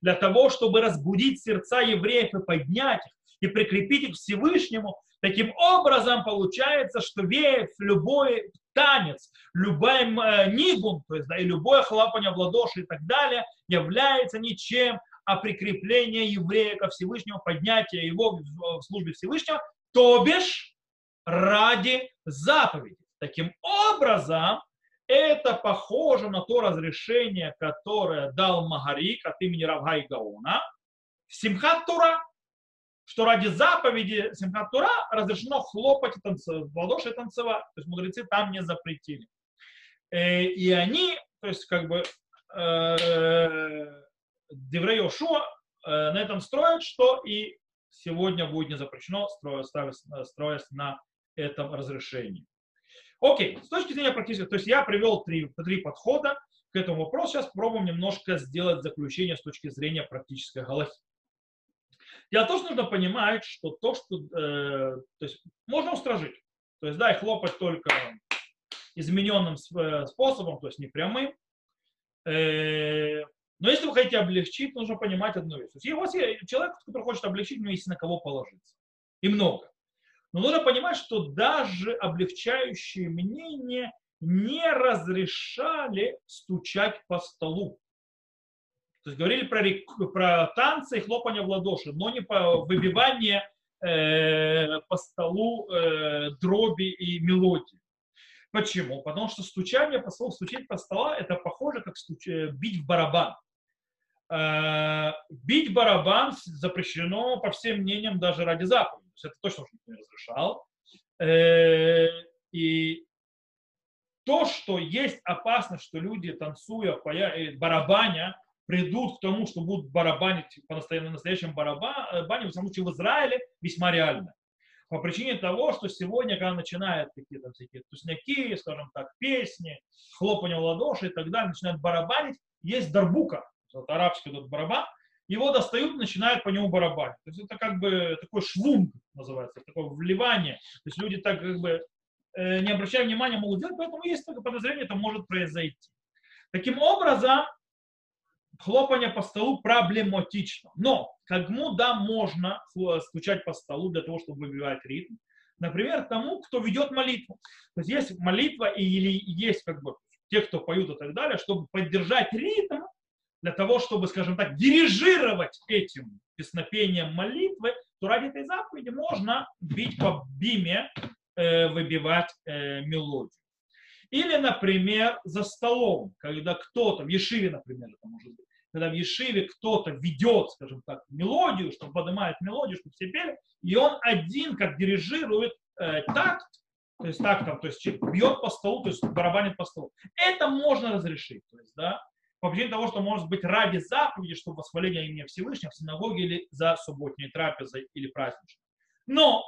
для того, чтобы разбудить сердца евреев и поднять их, и прикрепить их к Всевышнему, Таким образом, получается, что весь любой танец, любой э, нигун, то есть да, и любое хлопание в ладоши и так далее, является ничем, а прикрепление еврея ко Всевышнему, поднятие его в службе Всевышнего, то бишь ради заповеди. Таким образом, это похоже на то разрешение, которое дал Магарик от имени Равгай Гаона в Симхат Тура, что ради заповеди Симхат разрешено хлопать и танцевать, в ладоши танцевать. То есть мудрецы там не запретили. Э, и они, то есть как бы э, Деврей Ошуа э, на этом строят, что и сегодня будет не запрещено, строясь, строясь на этом разрешении. Окей, с точки зрения практически, то есть я привел три, три подхода к этому вопросу. Сейчас попробуем немножко сделать заключение с точки зрения практической галахи. Дело в том, что нужно понимать, что то, что э, то есть можно устражить. То есть, да, и хлопать только измененным э, способом, то есть не прямым. Э, но если вы хотите облегчить, нужно понимать одну вещь. То есть, у вас есть человек, который хочет облегчить, у него есть на кого положиться. И много. Но нужно понимать, что даже облегчающие мнения не разрешали стучать по столу. То есть говорили про, про танцы и хлопание в ладоши, но не по выбивание э, по столу э, дроби и мелодии. Почему? Потому что стучание по столу, стучать по столу, это похоже, как стуч... Э, бить в барабан. Э, бить барабан запрещено, по всем мнениям, даже ради заповеди. То есть это точно никто не разрешал. Э, и то, что есть опасность, что люди, танцуя, э, барабаня, придут к тому, что будут барабанить по настоящему барабане, в самом случае в Израиле, весьма реально. По причине того, что сегодня, когда начинают какие-то всякие тусняки, скажем так, песни, хлопание в ладоши и так далее, начинают барабанить, есть дарбука, вот арабский этот барабан, его достают и начинают по нему барабанить. То есть это как бы такой швунг называется, такое вливание. То есть люди так как бы э, не обращая внимания могут делать, поэтому есть такое подозрение, это может произойти. Таким образом, хлопание по столу проблематично. Но кому да можно стучать по столу для того, чтобы выбивать ритм? Например, тому, кто ведет молитву. То есть есть молитва или есть как бы те, кто поют и так далее, чтобы поддержать ритм, для того, чтобы, скажем так, дирижировать этим песнопением молитвы, то ради этой заповеди можно бить по биме, э, выбивать э, мелодию. Или, например, за столом, когда кто-то, в Ешиве, например, это может быть, когда в Ешиве кто-то ведет, скажем так, мелодию, чтобы поднимает мелодию, чтобы все пели, и он один как дирижирует э, такт, то есть так там, то есть бьет по столу, то есть барабанит по столу. Это можно разрешить, то есть, да, по причине того, что может быть ради заповеди, чтобы восхваление имени Всевышнего в синагоге или за субботней трапезой или праздничной. Но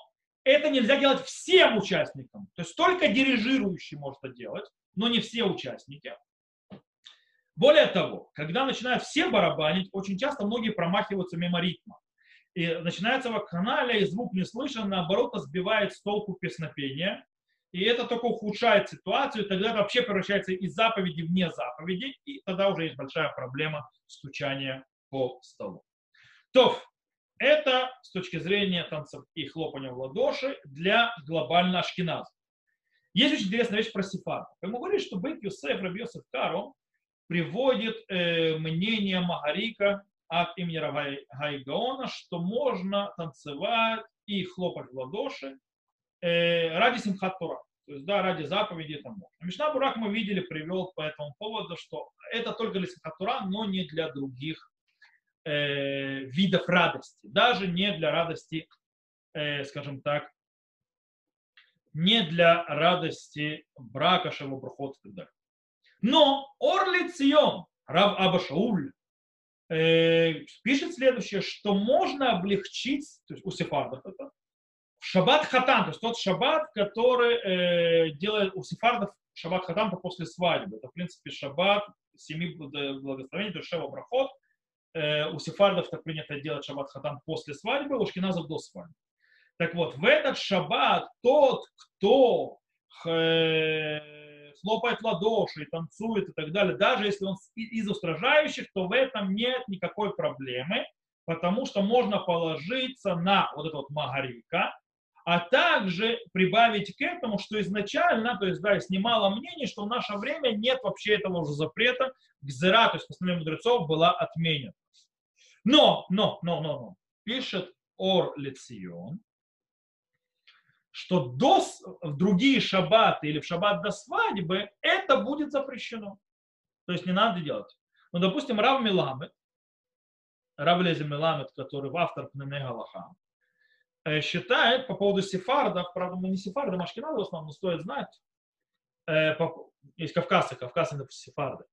это нельзя делать всем участникам. То есть только дирижирующий может это делать, но не все участники. Более того, когда начинают все барабанить, очень часто многие промахиваются мимо ритма. И начинается вакханалия, и звук не слышен, наоборот, сбивает с толку песнопения. И это только ухудшает ситуацию, тогда это вообще превращается из заповеди вне заповеди, и тогда уже есть большая проблема стучания по столу. То, это с точки зрения танцев и хлопания в ладоши для глобально ашкеназа. Есть очень интересная вещь про сефардов. Мы говорили, что Бейт Юсеф, Раби Йосеф Каро, приводит э, мнение Магарика от имени Гайгаона, что можно танцевать и хлопать в ладоши э, ради Симхат Тура. То есть, да, ради заповеди это можно. Мишна Бурак мы видели, привел по этому поводу, что это только для Симхат Тура, но не для других э, видов радости. Даже не для радости, э, скажем так, не для радости брака, шавобрахот и так далее. Но Орли Цион, Рав Абашауль, э, пишет следующее, что можно облегчить, то есть у сефардов это, в шаббат хатан, то есть тот шаббат, который э, делает у сефардов шаббат хатан после свадьбы. Это, в принципе, шаббат семи благословений, то есть шева брахот. Э, у сефардов так принято делать шаббат хатан после свадьбы, у шкиназов до свадьбы. Так вот, в этот шаббат тот, кто э, хлопает ладоши, танцует и так далее, даже если он из устражающих, то в этом нет никакой проблемы, потому что можно положиться на вот это вот магарика, а также прибавить к этому, что изначально, то есть, да, есть немало мнений, что в наше время нет вообще этого уже запрета, гзера, то есть постановление мудрецов была отменена. Но, но, но, но, но, пишет Ор Лецион, что до, в другие шаббаты или в шаббат до свадьбы это будет запрещено. То есть не надо делать. Ну, допустим, Рав Миламет, Рав Лези Миламет, который автор Пнеме Галаха, считает по поводу сефардов, правда, мы не сефарды, машкинады в основном, но стоит знать, э, есть кавказцы, кавказцы, допустим, сефарды,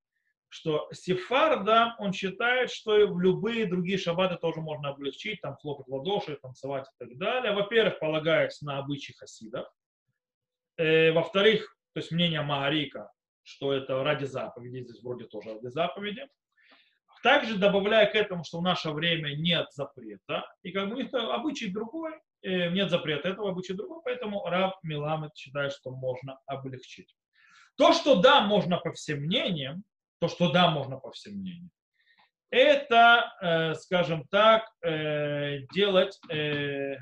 что сефарда, он считает, что в любые другие шаббаты тоже можно облегчить, там хлопать в ладоши, танцевать и так далее. Во-первых, полагаясь на обычаи хасидов. Э, во-вторых, то есть мнение Маарика, что это ради заповеди, здесь вроде тоже ради заповеди. Также добавляя к этому, что в наше время нет запрета, и как бы у них обычай другой, э, нет запрета этого, обычай другой, поэтому Раб Миламед считает, что можно облегчить. То, что да, можно по всем мнениям, то, что да, можно по всем мнениям, это, э, скажем так, э, делать э,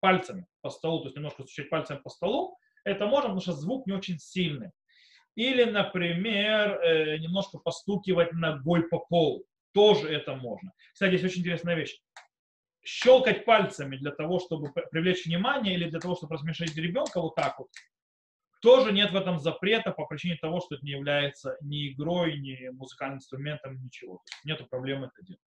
пальцами по столу, то есть немножко стучать пальцами по столу, это можно, потому что звук не очень сильный. Или, например, э, немножко постукивать ногой по полу. Тоже это можно. Кстати, здесь очень интересная вещь. Щелкать пальцами для того, чтобы привлечь внимание или для того, чтобы размешать ребенка вот так вот, тоже нет в этом запрета по причине того, что это не является ни игрой, ни музыкальным инструментом, ничего. Нет проблемы это делать.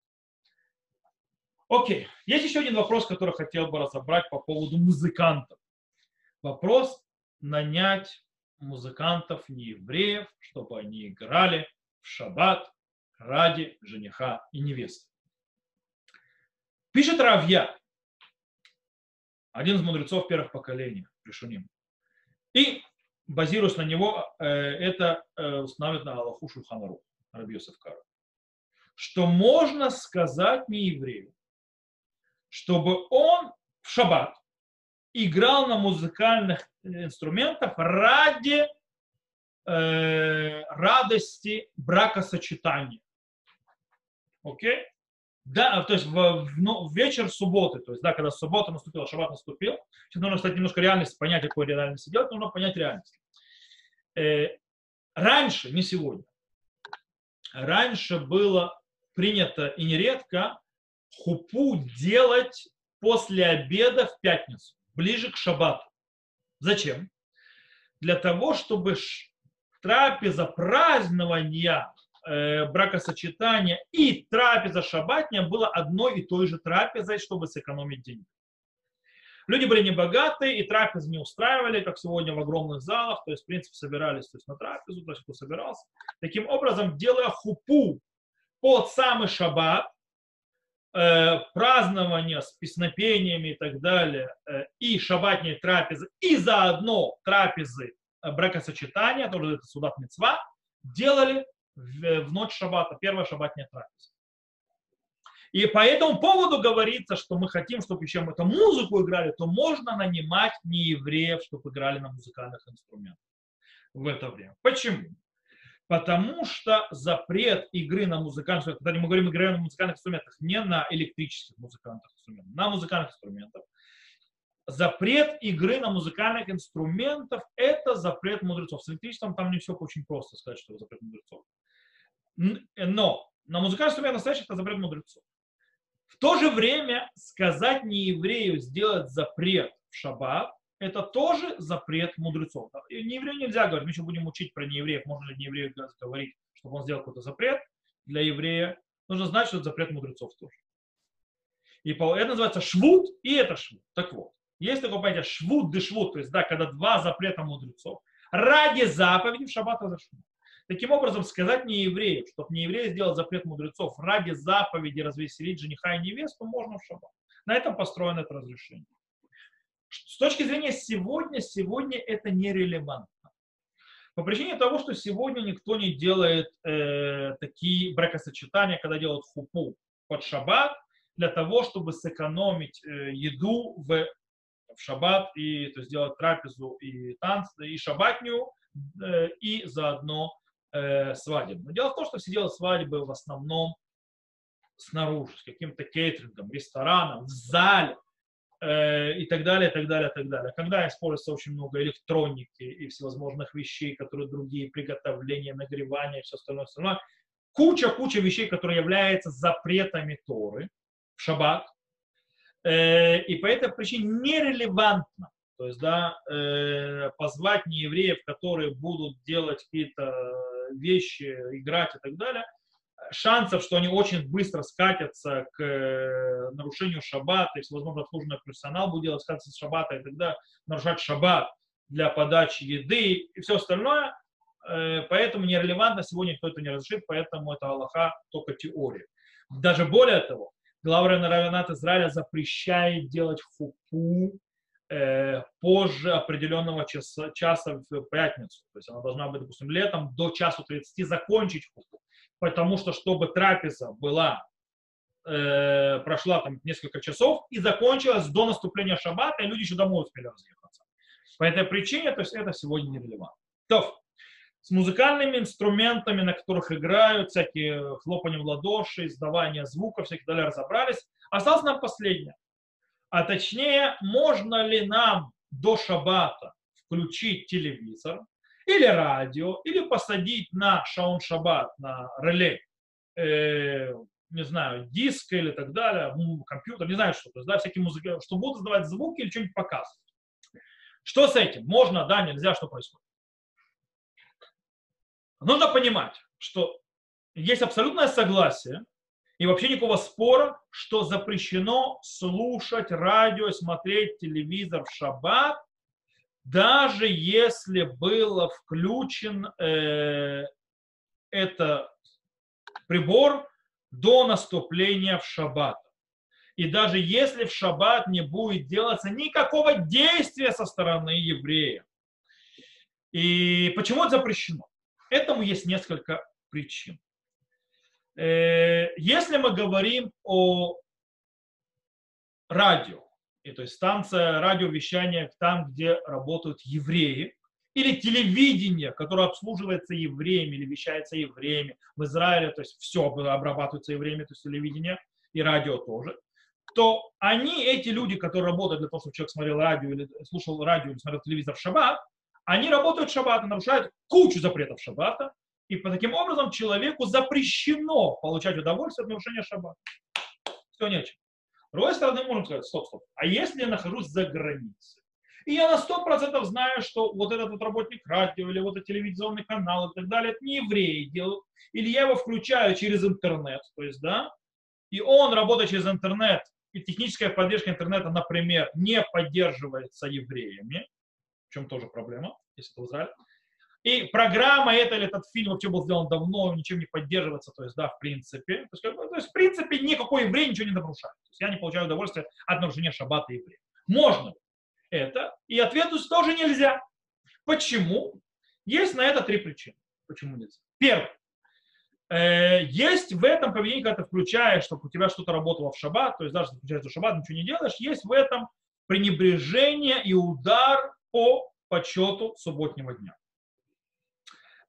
Окей. Есть еще один вопрос, который хотел бы разобрать по поводу музыкантов. Вопрос нанять музыкантов неевреев, чтобы они играли в шаббат ради жениха и невесты. Пишет Равья, один из мудрецов первых поколений, Решуним. И базируясь на него, э, это э, устанавливает на Аллаху Шуханару, Рабиосов Кара, что можно сказать не еврею, чтобы он в шаббат играл на музыкальных инструментах ради э, радости бракосочетания. Окей? Да, то есть в, в, ну, вечер субботы, то есть, да, когда суббота наступила, шаббат наступил, сейчас нужно, кстати, немножко реальность понять, какой реальности делать, нужно понять реальность. Э, раньше, не сегодня, раньше было принято и нередко хупу делать после обеда в пятницу, ближе к шаббату. Зачем? Для того, чтобы трапеза празднования э, бракосочетания и трапеза шабатня была одной и той же трапезой, чтобы сэкономить деньги. Люди были небогатые, и трапезы не устраивали, как сегодня в огромных залах, то есть, в принципе, собирались то есть, на трапезу, то есть, кто собирался. Таким образом, делая хупу под самый шаббат, э, празднования с песнопениями и так далее, э, и шаббатные трапезы, и заодно трапезы э, бракосочетания, тоже это судат мецва, делали в, ночь шаббата, первая шаббатная трапеза. И по этому поводу говорится, что мы хотим, чтобы еще мы эту музыку играли, то можно нанимать неевреев, чтобы играли на музыкальных инструментах в это время. Почему? Потому что запрет игры на музыкальных инструментах, когда мы говорим игры на музыкальных инструментах, не на электрических музыкальных инструментах, на музыкальных инструментах, запрет игры на музыкальных инструментах – это запрет мудрецов. С электричеством там не все очень просто сказать, что это запрет мудрецов. Но на музыкальных инструментах настоящих это запрет мудрецов. В то же время сказать не еврею сделать запрет в шаббат, это тоже запрет мудрецов. И не еврею нельзя говорить, мы еще будем учить про неевреев, можно ли нееврею говорить, чтобы он сделал какой-то запрет для еврея. Нужно знать, что это запрет мудрецов тоже. И это называется швуд, и это швуд. Так вот, есть такое понятие швуд, дешвуд, то есть, да, когда два запрета мудрецов ради заповеди в шаббат разрешено. Таким образом, сказать не еврею, чтобы не еврей сделал запрет мудрецов ради заповеди развеселить жениха и невесту, можно в шаббат. На этом построено это разрешение. С точки зрения сегодня, сегодня это нерелевантно. По причине того, что сегодня никто не делает э, такие бракосочетания, когда делают хупу под шаббат, для того, чтобы сэкономить э, еду в, в шаббат и то есть, сделать трапезу и танцы, и шаббатню, э, и заодно э, свадеб. Но дело в том, что все делают свадьбы в основном снаружи, с каким-то кейтерингом, рестораном, в зале э, и так далее, и так далее, и так далее. Когда используется очень много электроники и всевозможных вещей, которые другие, приготовления, нагревания и все остальное, остальное куча-куча вещей, которые являются запретами Торы в шаббат, э, и по этой причине нерелевантно то есть, да, э, позвать неевреев, которые будут делать какие-то вещи, играть и так далее, шансов, что они очень быстро скатятся к э, нарушению шаббата, если, возможно, обслуживаемый персонал будет делать скатиться с шаббата, и тогда нарушать шаббат для подачи еды и все остальное, э, поэтому нерелевантно, сегодня никто это не разрешит, поэтому это Аллаха только теория. Даже более того, глава Равенат Израиля запрещает делать хупу э, позже определенного часа, часа в пятницу. То есть она должна быть, допустим, летом до часу 30 закончить хупу. Потому что, чтобы трапеза была, э, прошла там несколько часов и закончилась до наступления шаббата, и люди еще домой успели разъехаться. По этой причине, то есть это сегодня нерелевантно. То, с музыкальными инструментами, на которых играют, всякие хлопания в ладоши, издавание звуков, всякие далее разобрались. Осталось нам последнее. А точнее, можно ли нам до шаббата включить телевизор или радио, или посадить на шаун шаббат, на реле, э, не знаю, диск или так далее, компьютер, не знаю что, то есть, да, всякие музыки, что будут издавать звуки или что-нибудь показывать. Что с этим? Можно, да, нельзя, что происходит? Нужно понимать, что есть абсолютное согласие и вообще никакого спора, что запрещено слушать радио, смотреть телевизор в шаббат, даже если было включен э, это прибор до наступления в шаббат. И даже если в шаббат не будет делаться никакого действия со стороны еврея. И почему это запрещено? Этому есть несколько причин. Э, если мы говорим о радио, и то есть станция радиовещания там, где работают евреи, или телевидение, которое обслуживается евреями или вещается евреями. В Израиле, то есть все обрабатывается евреями, то есть телевидение и радио тоже то они, эти люди, которые работают для того, чтобы человек смотрел радио или слушал радио или смотрел телевизор в шаббат, они работают в шаббат и нарушают кучу запретов шаббата, и по таким образом человеку запрещено получать удовольствие от нарушения шаббата. Все нечего. С другой стороны, можно сказать, стоп, стоп. А если я нахожусь за границей, и я на сто процентов знаю, что вот этот вот работник радио или вот этот телевизионный канал и так далее, это не евреи делают, или я его включаю через интернет, то есть, да, и он, работая через интернет, и техническая поддержка интернета, например, не поддерживается евреями, в чем тоже проблема, если это в Израиле. И программа эта или этот фильм вообще был сделан давно, ничем не поддерживается, то есть, да, в принципе. То есть, как бы, то есть в принципе, никакой еврей ничего не нарушает. То есть я не получаю удовольствие от нарушения шаббата еврея. Можно это, и ответ тоже нельзя. Почему? Есть на это три причины. Почему нельзя? Первое. Э, есть в этом поведении, когда ты включаешь, чтобы у тебя что-то работало в шаббат, то есть даже если в шаббат, ничего не делаешь, есть в этом пренебрежение и удар по почету субботнего дня.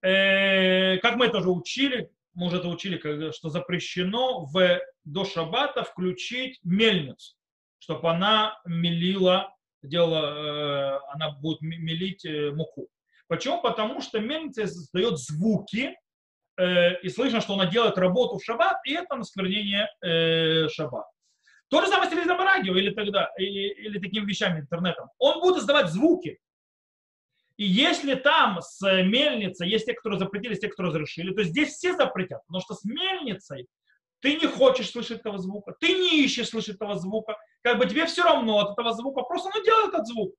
Э, как мы это уже учили, мы уже это учили, что запрещено в, до шаббата включить мельницу, чтобы она мелила, делала, э, она будет мелить муку. Почему? Потому что мельница издает звуки, Э, и слышно, что она делает работу в шаббат, и это насквернение э, шаббат. То же самое с телевизором радио или, тогда, или, или такими вещами, интернетом. Он будет издавать звуки. И если там с мельницей есть те, которые запретили, есть те, которые разрешили, то здесь все запретят. Потому что с мельницей ты не хочешь слышать этого звука, ты не ищешь слышать этого звука, как бы тебе все равно от этого звука, просто ну делай этот звук.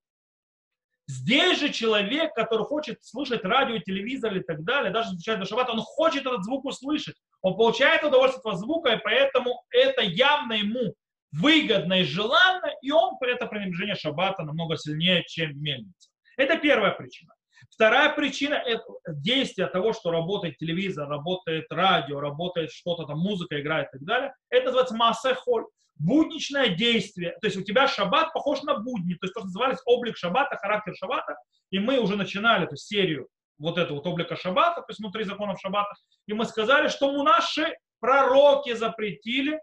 Здесь же человек, который хочет слышать радио, телевизор и так далее, даже изучать до шаббата, он хочет этот звук услышать. Он получает удовольствие от этого звука, и поэтому это явно ему выгодно и желанно, и он при этом пренебрежение шаббата намного сильнее, чем мельница. Это первая причина. Вторая причина – это действие того, что работает телевизор, работает радио, работает что-то там, музыка играет и так далее. Это называется масса холь будничное действие. То есть у тебя шаббат похож на будни, то есть то, что назывались облик шаббата, характер шаббата. И мы уже начинали эту серию вот этого вот облика шаббата, то есть внутри законов шаббата. И мы сказали, что мы наши пророки запретили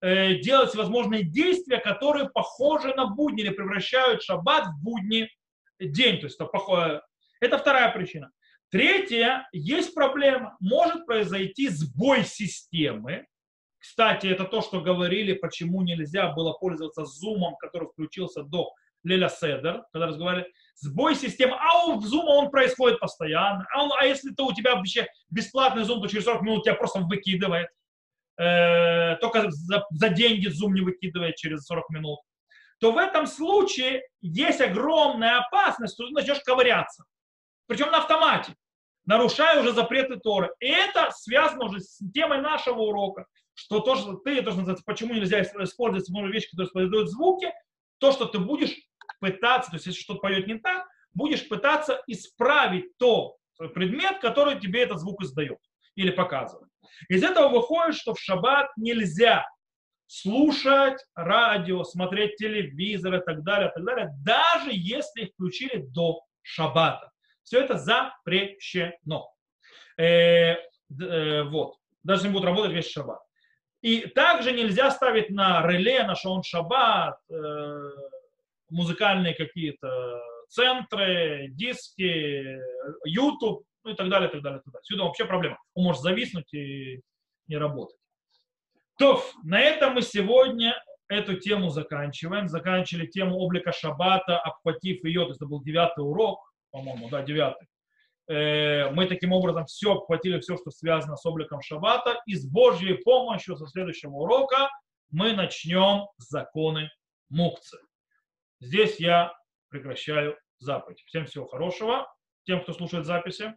э, делать всевозможные действия, которые похожи на будни или превращают шаббат в будни день. То есть это, похоже, это вторая причина. Третья, есть проблема. Может произойти сбой системы, кстати, это то, что говорили, почему нельзя было пользоваться зумом, который включился до Леля Седер, когда разговаривали, сбой системы, а у Zoom он происходит постоянно, а, он, а если то у тебя вообще бесплатный Zoom, то через 40 минут тебя просто выкидывает, э, только за, за деньги Zoom не выкидывает через 40 минут, то в этом случае есть огромная опасность, что ты начнешь ковыряться. Причем на автомате, нарушая уже запреты Торы. И это связано уже с темой нашего урока, что то, что ты, это называется, почему нельзя использовать вещи, которые производят звуки, то, что ты будешь пытаться, то есть если что-то поет не так, будешь пытаться исправить то предмет, который тебе этот звук издает или показывает. Из этого выходит, что в шаббат нельзя слушать радио, смотреть телевизор и так далее, и так далее, даже если их включили до шаббата. Все это запрещено. Э, э, вот. Даже не будут работать весь шаббат. И также нельзя ставить на реле, на шаун шаббат, э, музыкальные какие-то центры, диски, YouTube, ну и так далее, и так далее, и так далее. Сюда вообще проблема. Он может зависнуть и не работать. То, на этом мы сегодня эту тему заканчиваем. Заканчивали тему облика шаббата, обхватив ее, то есть это был девятый урок, по-моему, да, девятый. Э, мы таким образом все обхватили, все, что связано с обликом шаббата. И с Божьей помощью со следующего урока мы начнем законы мукцы. Здесь я прекращаю заповедь. Всем всего хорошего. Тем, кто слушает записи.